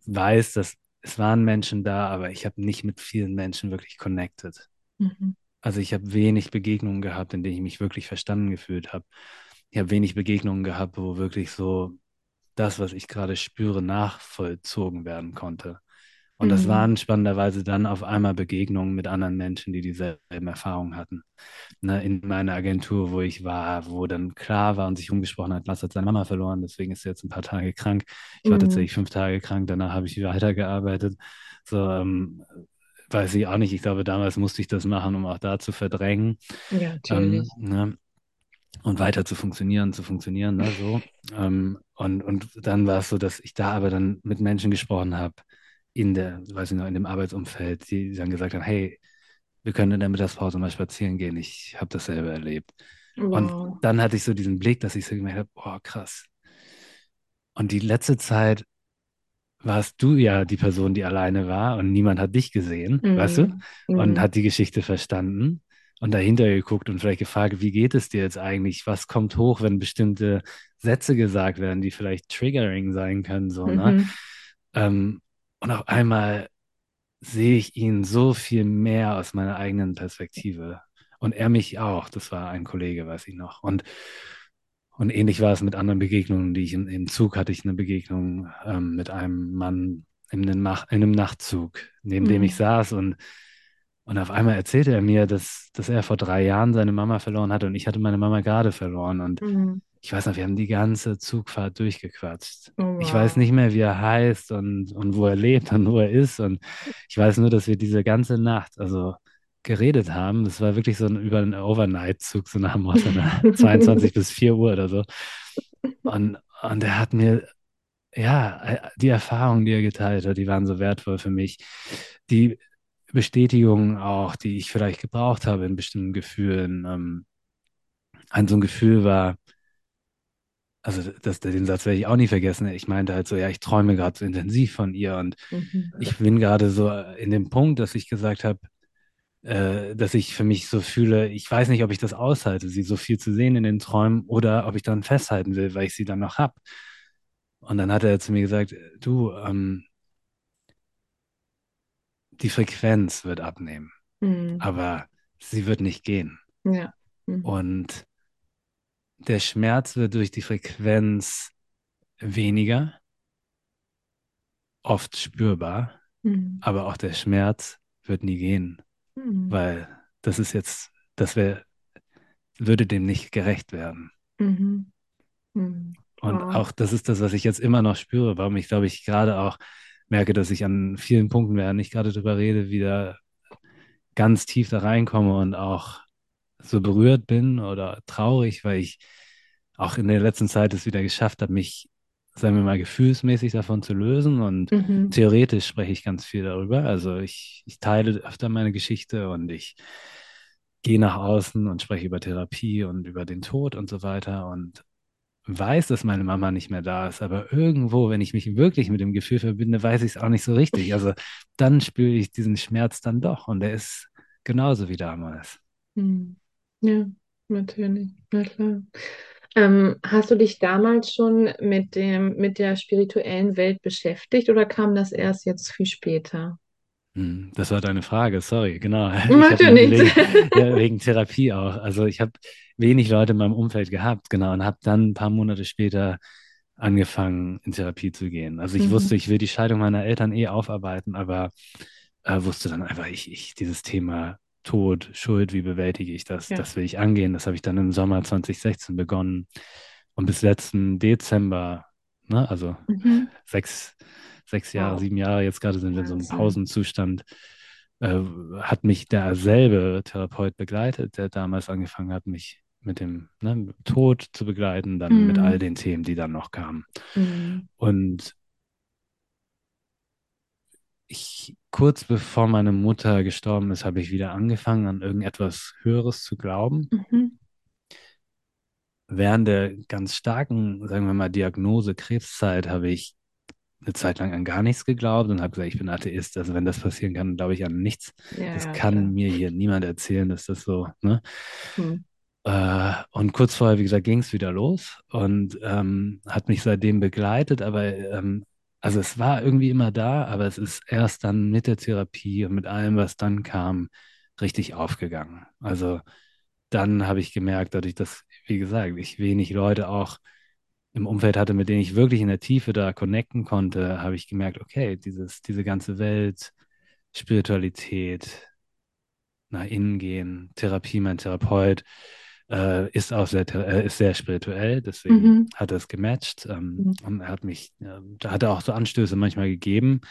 weiß, dass es waren Menschen da, aber ich habe nicht mit vielen Menschen wirklich connected. Mhm. Also ich habe wenig Begegnungen gehabt, in denen ich mich wirklich verstanden gefühlt habe. Ich habe wenig Begegnungen gehabt, wo wirklich so das, was ich gerade spüre, nachvollzogen werden konnte. Und das Mhm. waren spannenderweise dann auf einmal Begegnungen mit anderen Menschen, die dieselben Erfahrungen hatten. Ne, in meiner Agentur, wo ich war, wo dann klar war und sich umgesprochen hat, Lass hat seine Mama verloren, deswegen ist er jetzt ein paar Tage krank. Ich war Mhm. tatsächlich fünf Tage krank, danach habe ich weitergearbeitet. So, ähm, weiß ich auch nicht. Ich glaube, damals musste ich das machen, um auch da zu verdrängen. Ja, natürlich. Ähm, ne? Und weiter zu funktionieren, zu funktionieren, ne? so. Ähm, und, und dann war es so, dass ich da aber dann mit Menschen gesprochen habe, in der, weiß ich noch, in dem Arbeitsumfeld, die dann gesagt haben, hey, wir können in der Mittagspause mal spazieren gehen. Ich habe das selber erlebt. Und Wow. dann hatte ich so diesen Blick, dass ich so gemerkt habe, boah, krass. Und die letzte Zeit warst du ja die Person, die alleine war und niemand hat dich gesehen, weißt du? Mhm. Und Mhm. hat die Geschichte verstanden und dahinter geguckt und vielleicht gefragt, wie geht es dir jetzt eigentlich? Was kommt hoch, wenn bestimmte Sätze gesagt werden, die vielleicht triggering sein können, so, ne? Mhm. Ähm, und auf einmal sehe ich ihn so viel mehr aus meiner eigenen Perspektive. Und er mich auch. Das war ein Kollege, weiß ich noch. Und, und ähnlich war es mit anderen Begegnungen, die ich im, im Zug hatte. Ich eine Begegnung ähm, mit einem Mann in einem, Nach in einem Nachtzug, neben dem ich Mhm. saß. Und, und auf einmal erzählte er mir, dass, dass er vor drei Jahren seine Mama verloren hatte. Und ich hatte meine Mama gerade verloren. Und Mhm. Ich weiß noch, wir haben die ganze Zugfahrt durchgequatscht. Oh, Ich weiß wow. nicht mehr, wie er heißt und, und wo er lebt und wo er ist. Und ich weiß nur, dass wir diese ganze Nacht also geredet haben. Das war wirklich so ein, über einen Overnight-Zug, so nach dem Motto, ne? <laughs> 22 bis 4 Uhr oder so. Und, und er hat mir, ja, die Erfahrungen, die er geteilt hat, die waren so wertvoll für mich. Die Bestätigungen auch, die ich vielleicht gebraucht habe in bestimmten Gefühlen. Ähm, ein so ein Gefühl war, also das, den Satz werde ich auch nie vergessen. Ich meinte halt so, ja, ich träume gerade so intensiv von ihr und Mhm. ich bin gerade so in dem Punkt, dass ich gesagt habe, äh, dass ich für mich so fühle, ich weiß nicht, ob ich das aushalte, sie so viel zu sehen in den Träumen oder ob ich dann festhalten will, weil ich sie dann noch habe. Und dann hat er zu mir gesagt, du, ähm, die Frequenz wird abnehmen, Mhm. aber sie wird nicht gehen. Ja. Mhm. Und der Schmerz wird durch die Frequenz weniger, oft spürbar, Mhm. aber auch der Schmerz wird nie gehen, Mhm. weil das ist jetzt, das wäre würde dem nicht gerecht werden. Mhm. Mhm. Und Wow. auch das ist das, was ich jetzt immer noch spüre, warum ich, glaube ich, gerade auch merke, dass ich an vielen Punkten, während ich gerade drüber rede, wieder ganz tief da reinkomme und auch so berührt bin oder traurig, weil ich auch in der letzten Zeit es wieder geschafft habe, mich, sagen wir mal, gefühlsmäßig davon zu lösen. Und Mhm. theoretisch spreche ich ganz viel darüber. Also ich, ich teile öfter meine Geschichte und ich gehe nach außen und spreche über Therapie und über den Tod und so weiter und weiß, dass meine Mama nicht mehr da ist. Aber irgendwo, wenn ich mich wirklich mit dem Gefühl verbinde, weiß ich es auch nicht so richtig. Also dann spüre ich diesen Schmerz dann doch und der ist genauso wie damals. Mhm. Ja, natürlich. Na klar. Ähm, hast du dich damals schon mit dem, mit der spirituellen Welt beschäftigt oder kam das erst jetzt viel später? Hm, Das war deine Frage, sorry, genau. <laughs> Macht ja nichts. wegen, wegen Therapie auch. Also ich habe wenig Leute in meinem Umfeld gehabt, genau, und habe dann ein paar Monate später angefangen, in Therapie zu gehen. Also ich Mhm. wusste, ich will die Scheidung meiner Eltern eh aufarbeiten, aber äh, wusste dann einfach, ich, ich, dieses Thema Tod, Schuld, wie bewältige ich das? Ja. Das will ich angehen. Das habe ich dann im Sommer 2016 begonnen. Und bis letzten Dezember, ne, also Mhm. sechs, sechs Jahre, Wow. sieben Jahre, jetzt gerade sind wir in so einem. Pausenzustand, äh, hat mich derselbe Therapeut begleitet, der damals angefangen hat, mich mit dem ne, Tod zu begleiten, dann mit Mhm. all den Themen, die dann noch kamen. Mhm. Und ich, kurz bevor meine Mutter gestorben ist, habe ich wieder angefangen, an irgendetwas Höheres zu glauben. Mhm. Während der ganz starken, sagen wir mal, Diagnose Krebszeit habe ich eine Zeit lang an gar nichts geglaubt und habe gesagt, ich bin Atheist. Also wenn das passieren kann, glaube ich an nichts. Ja, Das ja, kann klar. mir hier niemand erzählen, dass das so, ne? Mhm. Äh, und kurz vorher, wie gesagt, ging es wieder los und ähm, hat mich seitdem begleitet, aber ähm, also es war irgendwie immer da, aber es ist erst dann mit der Therapie und mit allem, was dann kam, richtig aufgegangen. Also dann habe ich gemerkt, dadurch, dass, wie gesagt, ich wenig Leute auch im Umfeld hatte, mit denen ich wirklich in der Tiefe da connecten konnte, habe ich gemerkt, okay, dieses, diese ganze Welt, Spiritualität, nach innen gehen, Therapie, mein Therapeut, äh, ist auch sehr, äh, ist sehr spirituell, deswegen Mhm. hat er es gematcht ähm, Mhm. und er hat mich, äh, da hat er auch so Anstöße manchmal gegeben,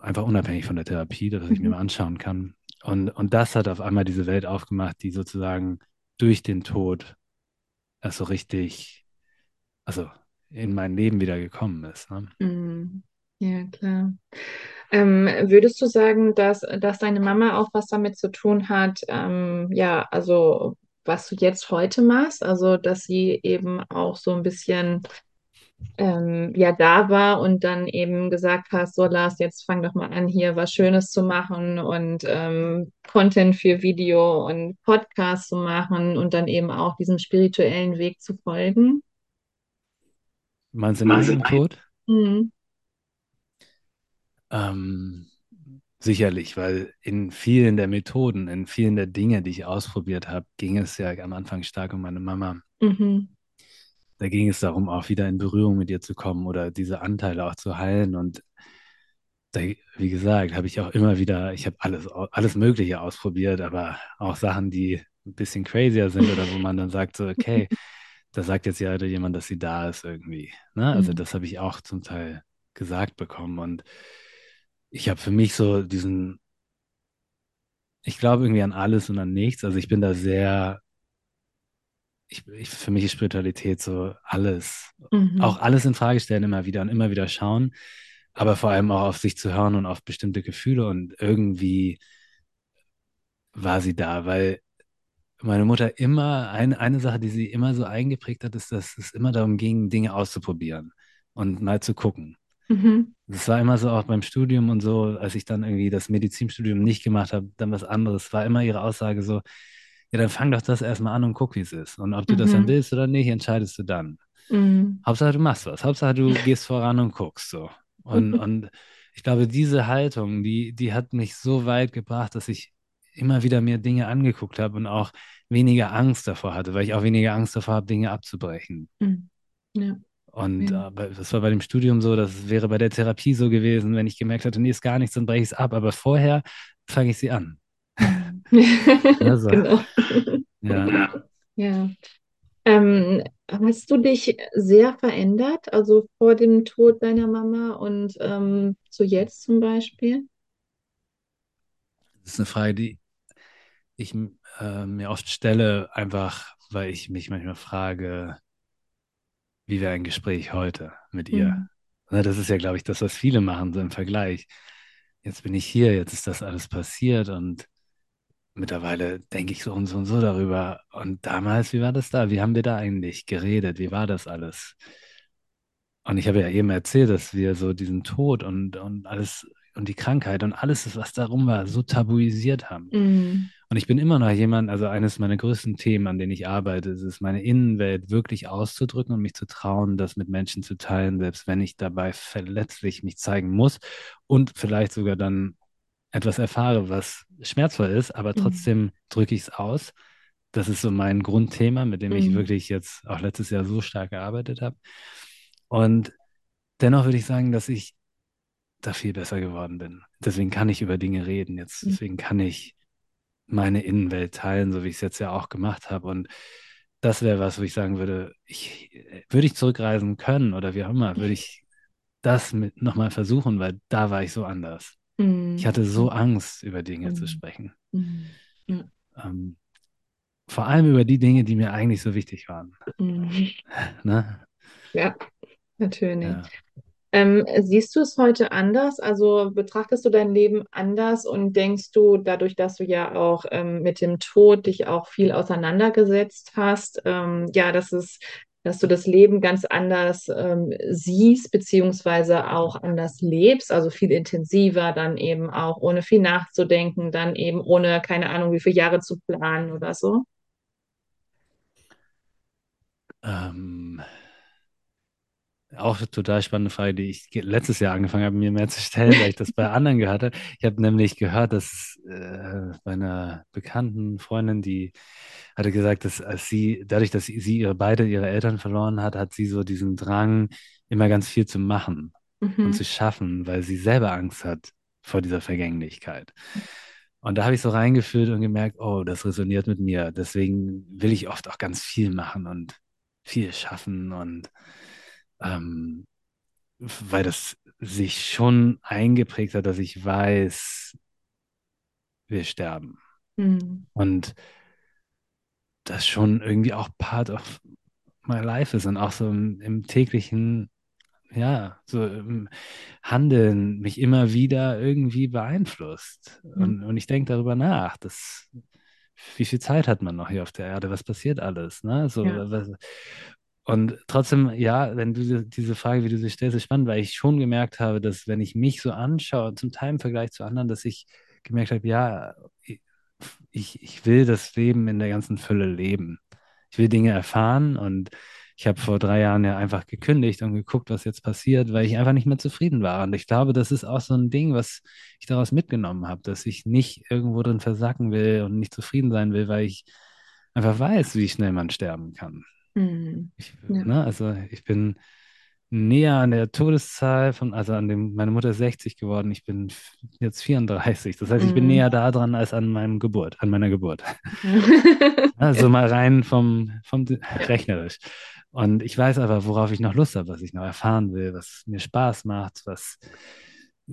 einfach unabhängig von der Therapie, dass ich mir Mhm. mal anschauen kann. Und, und das hat auf einmal diese Welt aufgemacht, die sozusagen durch den Tod erst so richtig, also in mein Leben wieder gekommen ist. Ne? Mhm. Ja, klar. Ähm, würdest du sagen, dass, dass deine Mama auch was damit zu tun hat, ähm, ja, also was du jetzt heute machst, also dass sie eben auch so ein bisschen ähm, ja da war und dann eben gesagt hast, so Lars, jetzt fang doch mal an, hier was Schönes zu machen und ähm, Content für Video und Podcast zu machen und dann eben auch diesem spirituellen Weg zu folgen? Meinst du dem Tod? Mhm. Ähm, sicherlich, weil in vielen der Methoden, in vielen der Dinge, die ich ausprobiert habe, ging es ja am Anfang stark um meine Mama. Mhm. Da ging es darum, auch wieder in Berührung mit ihr zu kommen oder diese Anteile auch zu heilen. Und da, wie gesagt, habe ich auch immer wieder, ich habe alles, alles Mögliche ausprobiert, aber auch Sachen, die ein bisschen crazier sind oder wo man dann sagt, so, okay, <laughs> da sagt jetzt ja jemand, dass sie da ist irgendwie. Ne? Also Mhm. das habe ich auch zum Teil gesagt bekommen. Und ich habe für mich so diesen, ich glaube irgendwie an alles und an nichts. Also ich bin da sehr, ich, ich, für mich ist Spiritualität so alles, Mhm. auch alles in Frage stellen immer wieder und immer wieder schauen, aber vor allem auch auf sich zu hören und auf bestimmte Gefühle und irgendwie war sie da, weil meine Mutter immer, eine, eine Sache, die sie immer so eingeprägt hat, ist, dass es immer darum ging, Dinge auszuprobieren und mal zu gucken. Mhm. Das war immer so auch beim Studium und so, als ich dann irgendwie das Medizinstudium nicht gemacht habe, dann was anderes, war immer ihre Aussage so, ja, dann fang doch das erstmal an und guck, wie es ist. Und ob du das dann Mhm. willst oder nicht, entscheidest du dann. Mhm. Hauptsache, du machst was. Hauptsache, du <laughs> gehst voran und guckst so. Und, <laughs> und ich glaube, diese Haltung, die, die hat mich so weit gebracht, dass ich immer wieder mir Dinge angeguckt habe und auch weniger Angst davor hatte, weil ich auch weniger Angst davor habe, Dinge abzubrechen. Mhm. Ja. Und Ja. äh, das war bei dem Studium so, das wäre bei der Therapie so gewesen, wenn ich gemerkt hätte, nee, ist gar nichts, dann breche ich es ab. Aber vorher fange ich sie an. Mhm. Also, <laughs> Genau. ja. Ja. Ähm, hast du dich sehr verändert, also vor dem Tod deiner Mama und ähm, zu jetzt zum Beispiel? Das ist eine Frage, die ich äh, mir oft stelle, einfach weil ich mich manchmal frage, wie wäre ein Gespräch heute mit ihr? Mhm. Na, Das ist ja, glaube ich, das, was viele machen, so im Vergleich. Jetzt bin ich hier, jetzt ist das alles passiert und mittlerweile denke ich so und so und so darüber. Und damals, wie war das da? Wie haben wir da eigentlich geredet? Wie war das alles? Und ich habe ja eben erzählt, dass wir so diesen Tod und, und alles und die Krankheit und alles, was darum war, so tabuisiert haben. Mhm. Und ich bin immer noch jemand, also eines meiner größten Themen, an denen ich arbeite, ist es, meine Innenwelt wirklich auszudrücken und mich zu trauen, das mit Menschen zu teilen, selbst wenn ich dabei verletzlich mich zeigen muss und vielleicht sogar dann etwas erfahre, was schmerzvoll ist, aber Mhm. trotzdem drücke ich es aus. Das ist so mein Grundthema, mit dem ich Mhm. wirklich jetzt auch letztes Jahr so stark gearbeitet habe. Und dennoch würde ich sagen, dass ich da viel besser geworden bin. Deswegen kann ich über Dinge reden jetzt. Mhm. Deswegen kann ich meine Innenwelt teilen, so wie ich es jetzt ja auch gemacht habe. Und das wäre was, wo ich sagen würde, ich, würde ich zurückreisen können oder wie auch immer, würde ich das mit nochmal versuchen, weil da war ich so anders. Ich Mhm. hatte so Angst, über Dinge zu Mhm. sprechen. Mhm. Ja. Ähm, vor allem über die Dinge, die mir eigentlich so wichtig waren. Mhm. <laughs> Ne? Ja, natürlich. Ja. Ähm, siehst du es heute anders? Also betrachtest du dein Leben anders und denkst du, dadurch, dass du ja auch ähm, mit dem Tod dich auch viel auseinandergesetzt hast, ähm, ja, dass es, dass du das Leben ganz anders ähm, siehst, beziehungsweise auch anders lebst, also viel intensiver, dann eben auch ohne viel nachzudenken, dann eben ohne keine Ahnung, wie viele Jahre zu planen oder so? Ähm, Auch eine total spannende Frage, die ich letztes Jahr angefangen habe, mir mehr zu stellen, weil ich das bei <laughs> anderen gehört habe. Ich habe nämlich gehört, dass äh, bei einer bekannten Freundin, die hatte gesagt, dass als sie, dadurch, dass sie, ihre beide ihre Eltern verloren hat, hat sie so diesen Drang, immer ganz viel zu machen und zu Mhm. schaffen, weil sie selber Angst hat vor dieser Vergänglichkeit. Und da habe ich so reingefühlt und gemerkt, oh, das resoniert mit mir. Deswegen will ich oft auch ganz viel machen und viel schaffen und ähm, weil das sich schon eingeprägt hat, dass ich weiß, wir sterben. Mhm. Und das schon irgendwie auch Part of my life ist und auch so im, im täglichen, ja, so im Handeln mich immer wieder irgendwie beeinflusst. Mhm. Und, und ich denke darüber nach, dass, wie viel Zeit hat man noch hier auf der Erde? Was passiert alles? Ne? So, Ja. was, und trotzdem, ja, wenn du diese Frage, wie du sie stellst, ist spannend, weil ich schon gemerkt habe, dass wenn ich mich so anschaue, zum Teil im Vergleich zu anderen, dass ich gemerkt habe, ja, ich, ich will das Leben in der ganzen Fülle leben. Ich will Dinge erfahren und ich habe vor drei Jahren ja einfach gekündigt und geguckt, was jetzt passiert, weil ich einfach nicht mehr zufrieden war. Und ich glaube, das ist auch so ein Ding, was ich daraus mitgenommen habe, dass ich nicht irgendwo drin versacken will und nicht zufrieden sein will, weil ich einfach weiß, wie schnell man sterben kann. Mhm. Ich, Ja. ne, also ich bin näher an der Todeszahl von, also an dem, meine Mutter ist 60 geworden, ich bin jetzt 34. Das heißt, ich bin Mhm. näher da dran als an meinem Geburt, an meiner Geburt. <laughs> Also mal rein vom, vom rechnerisch. Und ich weiß aber, worauf ich noch Lust habe, was ich noch erfahren will, was mir Spaß macht, was,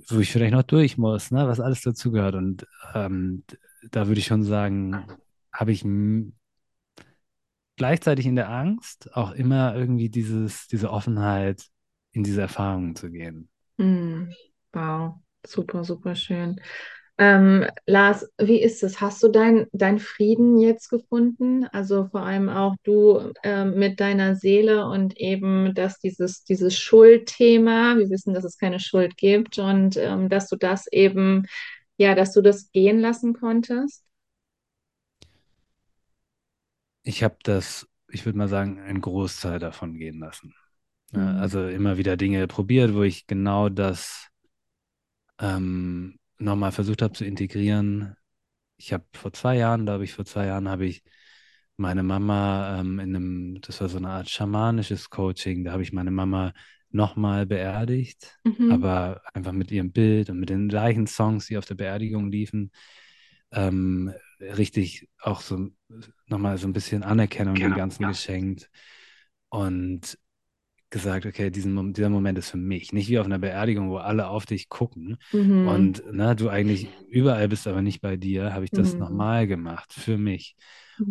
wo ich vielleicht noch durch muss, ne, was alles dazugehört. Und ähm, da würde ich schon sagen, habe ich gleichzeitig in der Angst auch immer irgendwie dieses, diese Offenheit, in diese Erfahrungen zu gehen. Mhm. Wow, super, super schön. Ähm, Lars, wie ist es? Hast du dein, dein Frieden jetzt gefunden? Also vor allem auch du ähm, mit deiner Seele und eben, dass dieses, dieses Schuldthema, wir wissen, dass es keine Schuld gibt und ähm, dass du das eben, ja, dass du das gehen lassen konntest. Ich habe das, ich würde mal sagen, einen Großteil davon gehen lassen. Ja, Mhm. also immer wieder Dinge probiert, wo ich genau das ähm, nochmal versucht habe zu integrieren. Ich habe vor zwei Jahren, glaube ich, vor zwei Jahren habe ich meine Mama ähm, in einem, das war so eine Art schamanisches Coaching, da habe ich meine Mama nochmal beerdigt, Mhm. aber einfach mit ihrem Bild und mit den gleichen Songs, die auf der Beerdigung liefen. Ähm, richtig auch so nochmal so ein bisschen Anerkennung dem Ganzen geschenkt und gesagt, okay, diesen, dieser Moment ist für mich. Nicht wie auf einer Beerdigung, wo alle auf dich gucken Mhm. und ne, du eigentlich überall bist, aber nicht bei dir, habe ich das Mhm. nochmal gemacht für mich.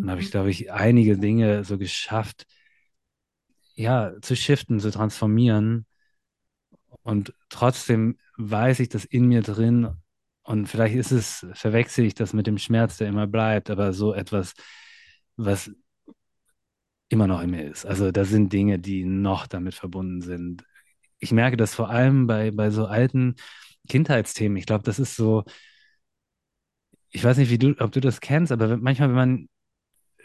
Und habe ich, Mhm. glaube ich, einige Dinge so geschafft, ja, zu shiften, zu transformieren. Und trotzdem weiß ich das in mir drin. Und vielleicht ist es, verwechsel ich das mit dem Schmerz, der immer bleibt, aber so etwas, was immer noch in mir ist. Also da sind Dinge, die noch damit verbunden sind. Ich merke das vor allem bei, bei so alten Kindheitsthemen. Ich glaube, das ist so, ich weiß nicht, wie du, ob du das kennst, aber manchmal, wenn man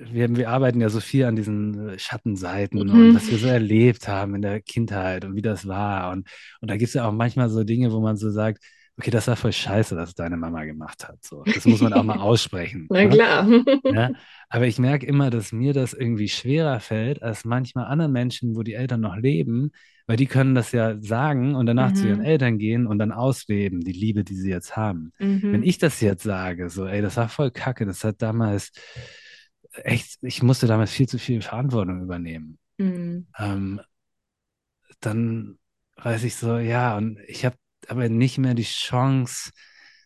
wir, wir arbeiten ja so viel an diesen Schattenseiten und Mhm. was wir so erlebt haben in der Kindheit und wie das war. Und, und da gibt es ja auch manchmal so Dinge, wo man so sagt, okay, das war voll scheiße, was deine Mama gemacht hat. So, das muss man auch mal <laughs> aussprechen. Na ne? klar. <laughs> Ja? Aber ich merke immer, dass mir das irgendwie schwerer fällt als manchmal anderen Menschen, wo die Eltern noch leben, weil die können das ja sagen und danach zu ihren Mhm. Eltern gehen und dann ausleben, die Liebe, die sie jetzt haben. Wenn Mhm. ich das jetzt sage, so, ey, das war voll kacke, das hat damals echt, ich musste damals viel zu viel Verantwortung übernehmen. Mhm. Ähm, dann weiß ich so, ja, und ich habe aber nicht mehr die Chance,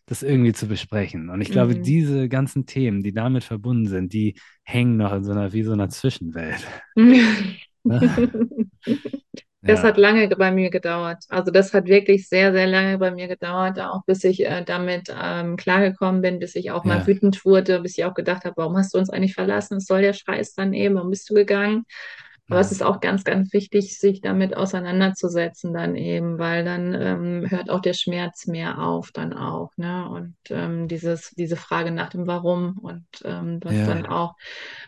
das irgendwie zu besprechen. Und ich glaube, Mhm. diese ganzen Themen, die damit verbunden sind, die hängen noch in so einer, wie so einer Zwischenwelt. <laughs> Das Ja, hat lange bei mir gedauert. Also das hat wirklich sehr, sehr lange bei mir gedauert, auch bis ich äh, damit ähm, klargekommen bin, bis ich auch mal ja, wütend wurde, bis ich auch gedacht habe, warum hast du uns eigentlich verlassen? Es soll der Scheiß dann eben, warum bist du gegangen? Aber es mhm. ist auch ganz, ganz wichtig, sich damit auseinanderzusetzen dann eben, weil dann ähm, hört auch der Schmerz mehr auf dann auch, ne? Und ähm, dieses, diese Frage nach dem Warum und ähm, dann ja, auch,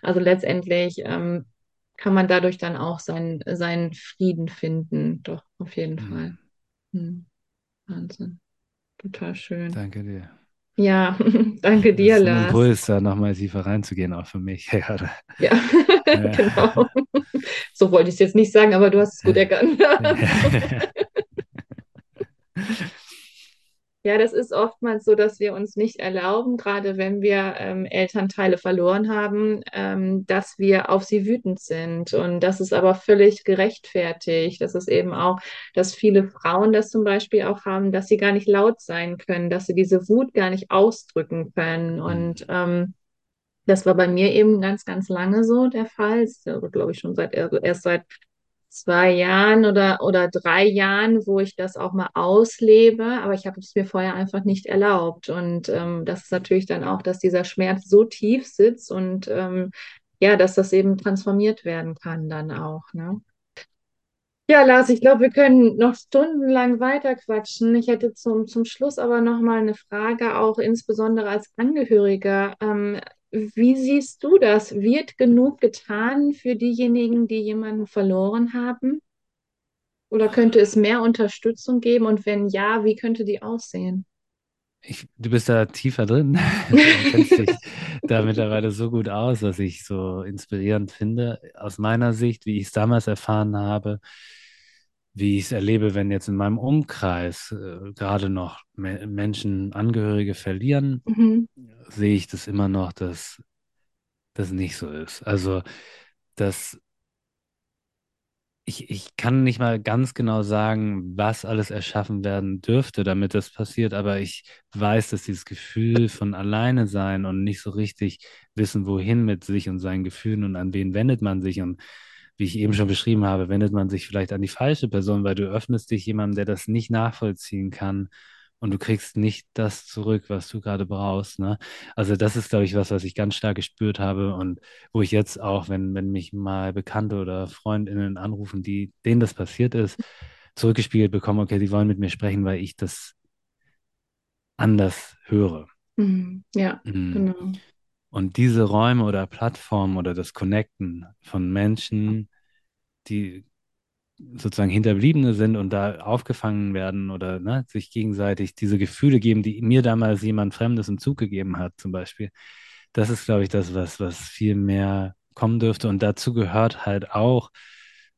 also letztendlich ähm, kann man dadurch dann auch seinen, seinen Frieden finden. Doch, auf jeden Fall. mhm. Hm, Wahnsinn. Total schön. Danke dir. Ja, <laughs> danke dir, ist ein Lars. Impuls, da nochmal tiefer reinzugehen, auch für mich gerade. <laughs> Ja, <laughs> Ja. genau. So wollte ich es jetzt nicht sagen, aber du hast es gut erkannt. Ja, das ist oftmals so, dass wir uns nicht erlauben, gerade wenn wir ähm, Elternteile verloren haben, ähm, dass wir auf sie wütend sind. Und das ist aber völlig gerechtfertigt. Das ist eben auch, dass viele Frauen das zum Beispiel auch haben, dass sie gar nicht laut sein können, dass sie diese Wut gar nicht ausdrücken können. Und Mhm. ähm, das war bei mir eben ganz, ganz lange so der Fall. Das ist, glaube ich, schon seit erst seit zwei Jahren oder, oder drei Jahren, wo ich das auch mal auslebe, aber ich habe es mir vorher einfach nicht erlaubt. Und ähm, das ist natürlich dann auch, dass dieser Schmerz so tief sitzt und ähm, ja, dass das eben transformiert werden kann dann auch, ne? Ja, Lars, ich glaube, wir können noch stundenlang weiterquatschen. Ich hätte zum, zum Schluss aber noch mal eine Frage, auch insbesondere als Angehöriger. Ähm, wie siehst du das? Wird genug getan für diejenigen, die jemanden verloren haben? Oder könnte es mehr Unterstützung geben? Und wenn ja, wie könnte die aussehen? Ich, du bist da tiefer drin <laughs> und kennst dich da mittlerweile so gut aus, was ich so inspirierend finde. Aus meiner Sicht, wie ich es damals erfahren habe, wie ich es erlebe, wenn jetzt in meinem Umkreis äh, gerade noch Me Menschen Angehörige verlieren, Mhm. sehe ich das immer noch, dass das nicht so ist. Also, dass ich, ich kann nicht mal ganz genau sagen, was alles erschaffen werden dürfte, damit das passiert, aber ich weiß, dass dieses Gefühl von alleine sein und nicht so richtig wissen, wohin mit sich und seinen Gefühlen und an wen wendet man sich und wie ich eben schon beschrieben habe, wendet man sich vielleicht an die falsche Person, weil du öffnest dich jemandem, der das nicht nachvollziehen kann und du kriegst nicht das zurück, was du gerade brauchst, ne? Also das ist, glaube ich, was, was ich ganz stark gespürt habe und wo ich jetzt auch, wenn, wenn mich mal Bekannte oder Freundinnen anrufen, die, denen das passiert ist, zurückgespiegelt bekommen, okay, die wollen mit mir sprechen, weil ich das anders höre. Mhm. Ja, Mm. genau. Und diese Räume oder Plattformen oder das Connecten von Menschen, die sozusagen Hinterbliebene sind und da aufgefangen werden oder ne, sich gegenseitig diese Gefühle geben, die mir damals jemand Fremdes im Zug gegeben hat, zum Beispiel. Das ist, glaube ich, das, was, was viel mehr kommen dürfte. Und dazu gehört halt auch,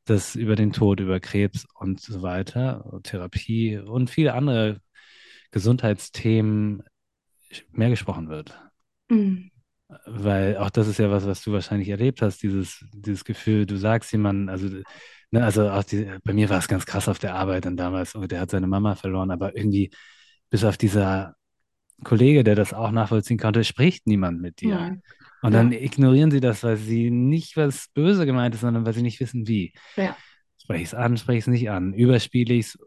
dass über den Tod, über Krebs und so weiter, Therapie und viele andere Gesundheitsthemen mehr gesprochen wird. Mhm. Weil auch das ist ja was, was du wahrscheinlich erlebt hast, dieses, dieses Gefühl, du sagst jemandem, also, ne, also auch die, bei mir war es ganz krass auf der Arbeit dann damals, oh, der hat seine Mama verloren, aber irgendwie bis auf dieser Kollege, der das auch nachvollziehen konnte, spricht niemand mit dir. Nein. Und Ja. dann ignorieren sie das, weil sie nicht was böse gemeint ist, sondern weil sie nicht wissen, wie. Ja. Spreche ich es an, spreche ich es nicht an, überspiele ich es,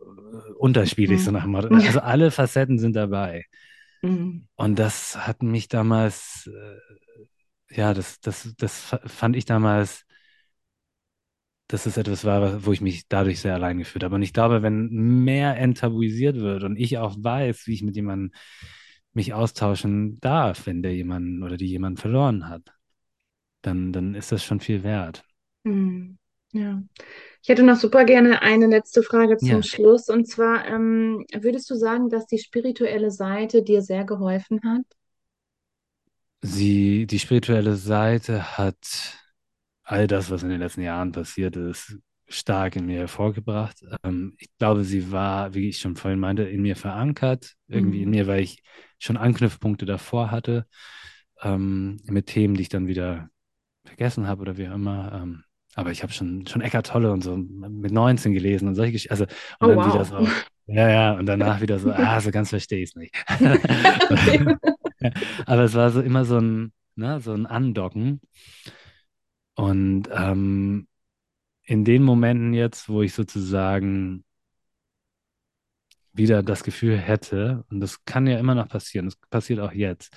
unterspiele ich es so Mhm. nach dem Motto. Ja. Also alle Facetten sind dabei. Mhm. Und das hat mich damals, äh, ja, das, das, das fa- fand ich damals, dass es etwas war, wo ich mich dadurch sehr allein gefühlt habe. Und ich glaube, wenn mehr enttabuisiert wird und ich auch weiß, wie ich mit jemandem mich austauschen darf, wenn der jemanden oder die jemanden verloren hat, dann, dann ist das schon viel wert. Mhm. Ja. Ich hätte noch super gerne eine letzte Frage zum Ja. Schluss. Und zwar, ähm, würdest du sagen, dass die spirituelle Seite dir sehr geholfen hat? Sie, die spirituelle Seite hat all das, was in den letzten Jahren passiert ist, stark in mir hervorgebracht. Ähm, ich glaube, sie war, wie ich schon vorhin meinte, in mir verankert, irgendwie in Mhm. mir, weil ich schon Anknüpfpunkte davor hatte, ähm, mit Themen, die ich dann wieder vergessen habe oder wie auch immer. Ähm, aber ich habe schon, schon Eckart Tolle und so mit 19 gelesen und solche Geschichten. Also, und Oh, dann wieder wow. so, ja, ja, und danach wieder so, ah, so ganz verstehe ich es nicht. <laughs> Aber es war so immer so ein, ne, so ein Andocken. Und ähm, in den Momenten jetzt, wo ich sozusagen wieder das Gefühl hätte, und das kann ja immer noch passieren, das passiert auch jetzt,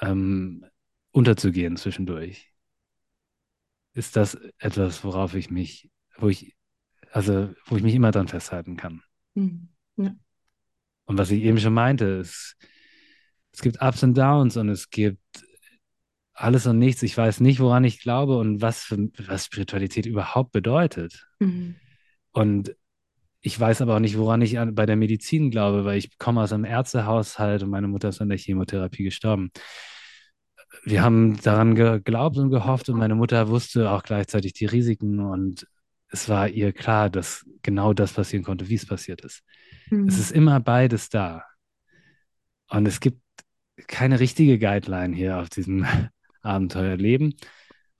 ähm, unterzugehen zwischendurch, ist das etwas, worauf ich mich, wo ich, also wo ich mich immer dran festhalten kann. Mhm. Ja. Und was ich eben schon meinte, es, es gibt Ups und Downs und es gibt alles und nichts. Ich weiß nicht, woran ich glaube und was, für, was Spiritualität überhaupt bedeutet. Mhm. Und ich weiß aber auch nicht, woran ich an, bei der Medizin glaube, weil ich komme aus einem Ärztehaushalt und meine Mutter ist an der Chemotherapie gestorben. Wir haben daran geglaubt und gehofft und meine Mutter wusste auch gleichzeitig die Risiken und es war ihr klar, dass genau das passieren konnte, wie es passiert ist. Mhm. Es ist immer beides da. Und es gibt keine richtige Guideline hier auf diesem <laughs> Abenteuerleben.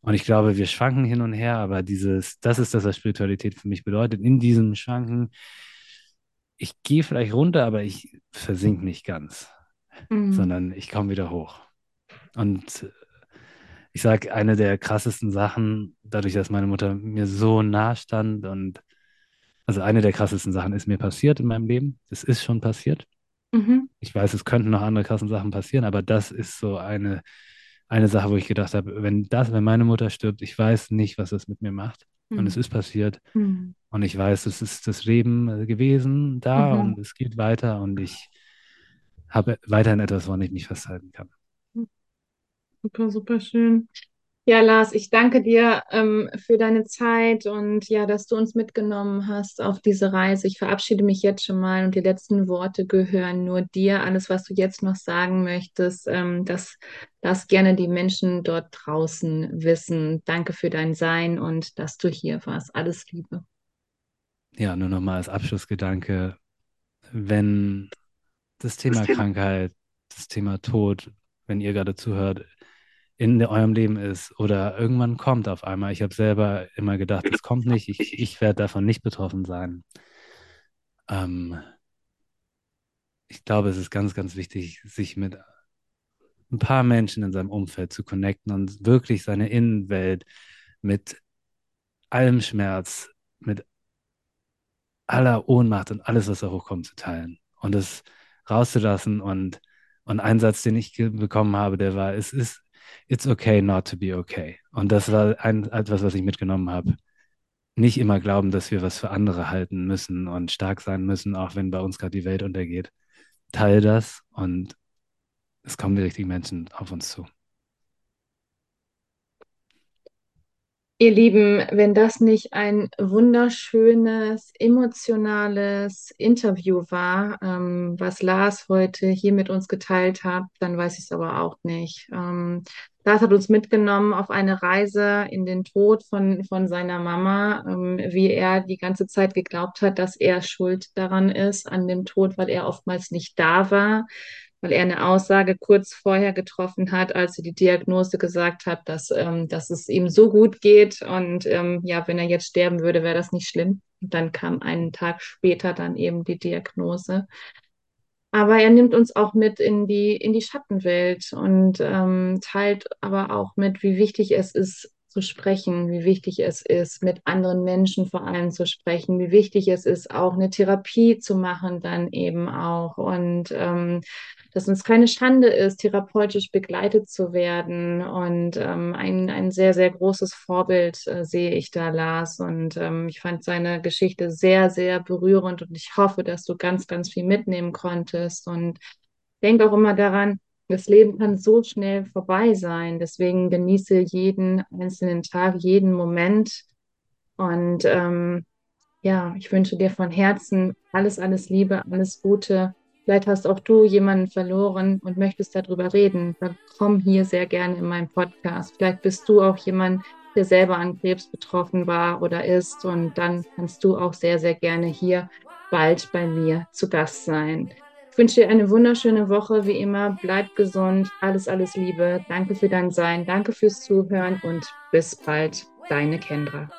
Und ich glaube, wir schwanken hin und her, aber dieses, das ist das, was Spiritualität für mich bedeutet. In diesem Schwanken, ich gehe vielleicht runter, aber ich versink nicht ganz, Mhm. sondern ich komme wieder hoch. Und ich sage, eine der krassesten Sachen, dadurch, dass meine Mutter mir so nah stand und also eine der krassesten Sachen ist mir passiert in meinem Leben. Es ist schon passiert. Mhm. Ich weiß, es könnten noch andere krassen Sachen passieren, aber das ist so eine, eine Sache, wo ich gedacht habe, wenn das, wenn meine Mutter stirbt, ich weiß nicht, was das mit mir macht. Und es Mhm. ist passiert. Mhm. Und ich weiß, es ist das Leben äh, gewesen da Mhm. und es geht weiter und ich habe weiterhin etwas, woran ich mich festhalten kann. Super, super schön. Ja, Lars, ich danke dir ähm, für deine Zeit und ja, dass du uns mitgenommen hast auf diese Reise. Ich verabschiede mich jetzt schon mal und die letzten Worte gehören nur dir. Alles, was du jetzt noch sagen möchtest, ähm, das lass gerne die Menschen dort draußen wissen. Danke für dein Sein und dass du hier warst. Alles Liebe. Ja, nur nochmal als Abschlussgedanke, wenn das Thema Krankheit, das Thema Tod, wenn ihr gerade zuhört, in eurem Leben ist oder irgendwann kommt auf einmal. Ich habe selber immer gedacht, es kommt nicht, ich, ich werde davon nicht betroffen sein. Ähm, ich glaube, es ist ganz, ganz wichtig, sich mit ein paar Menschen in seinem Umfeld zu connecten und wirklich seine Innenwelt mit allem Schmerz, mit aller Ohnmacht und alles, was da hochkommt, zu teilen und es rauszulassen. Und, und ein Satz, den ich bekommen habe, der war, es ist, it's okay not to be okay. Und das war ein, etwas, was ich mitgenommen habe. Nicht immer glauben, dass wir was für andere halten müssen und stark sein müssen, auch wenn bei uns gerade die Welt untergeht. Teil das und es kommen die richtigen Menschen auf uns zu. Ihr Lieben, wenn das nicht ein wunderschönes, emotionales Interview war, ähm, was Lars heute hier mit uns geteilt hat, dann weiß ich es aber auch nicht. Ähm, Lars hat uns mitgenommen auf eine Reise in den Tod von, von seiner Mama, ähm, wie er die ganze Zeit geglaubt hat, dass er schuld daran ist, an dem Tod, weil er oftmals nicht da war weil er eine Aussage kurz vorher getroffen hat, als er die Diagnose gesagt hat, dass, ähm, dass es ihm so gut geht und ähm, ja, wenn er jetzt sterben würde, wäre das nicht schlimm. Und dann kam einen Tag später dann eben die Diagnose. Aber er nimmt uns auch mit in die, in die Schattenwelt und ähm, teilt aber auch mit, wie wichtig es ist, zu sprechen, wie wichtig es ist, mit anderen Menschen vor allem zu sprechen, wie wichtig es ist, auch eine Therapie zu machen, dann eben auch. Und ähm, dass uns keine Schande ist, therapeutisch begleitet zu werden. Und ähm, ein, ein sehr, sehr großes Vorbild äh, sehe ich da, Lars. Und ähm, ich fand seine Geschichte sehr, sehr berührend und ich hoffe, dass du ganz, ganz viel mitnehmen konntest. Und denk auch immer daran, das Leben kann so schnell vorbei sein. Deswegen genieße jeden einzelnen Tag, jeden Moment. Und ähm, ja, ich wünsche dir von Herzen alles, alles Liebe, alles Gute. Vielleicht hast auch du jemanden verloren und möchtest darüber reden. Dann komm hier sehr gerne in meinen Podcast. Vielleicht bist du auch jemand, der selber an Krebs betroffen war oder ist. Und dann kannst du auch sehr, sehr gerne hier bald bei mir zu Gast sein. Ich wünsche dir eine wunderschöne Woche, wie immer. Bleib gesund. Alles, alles Liebe. Danke für dein Sein. Danke fürs Zuhören und bis bald. Deine Kendra.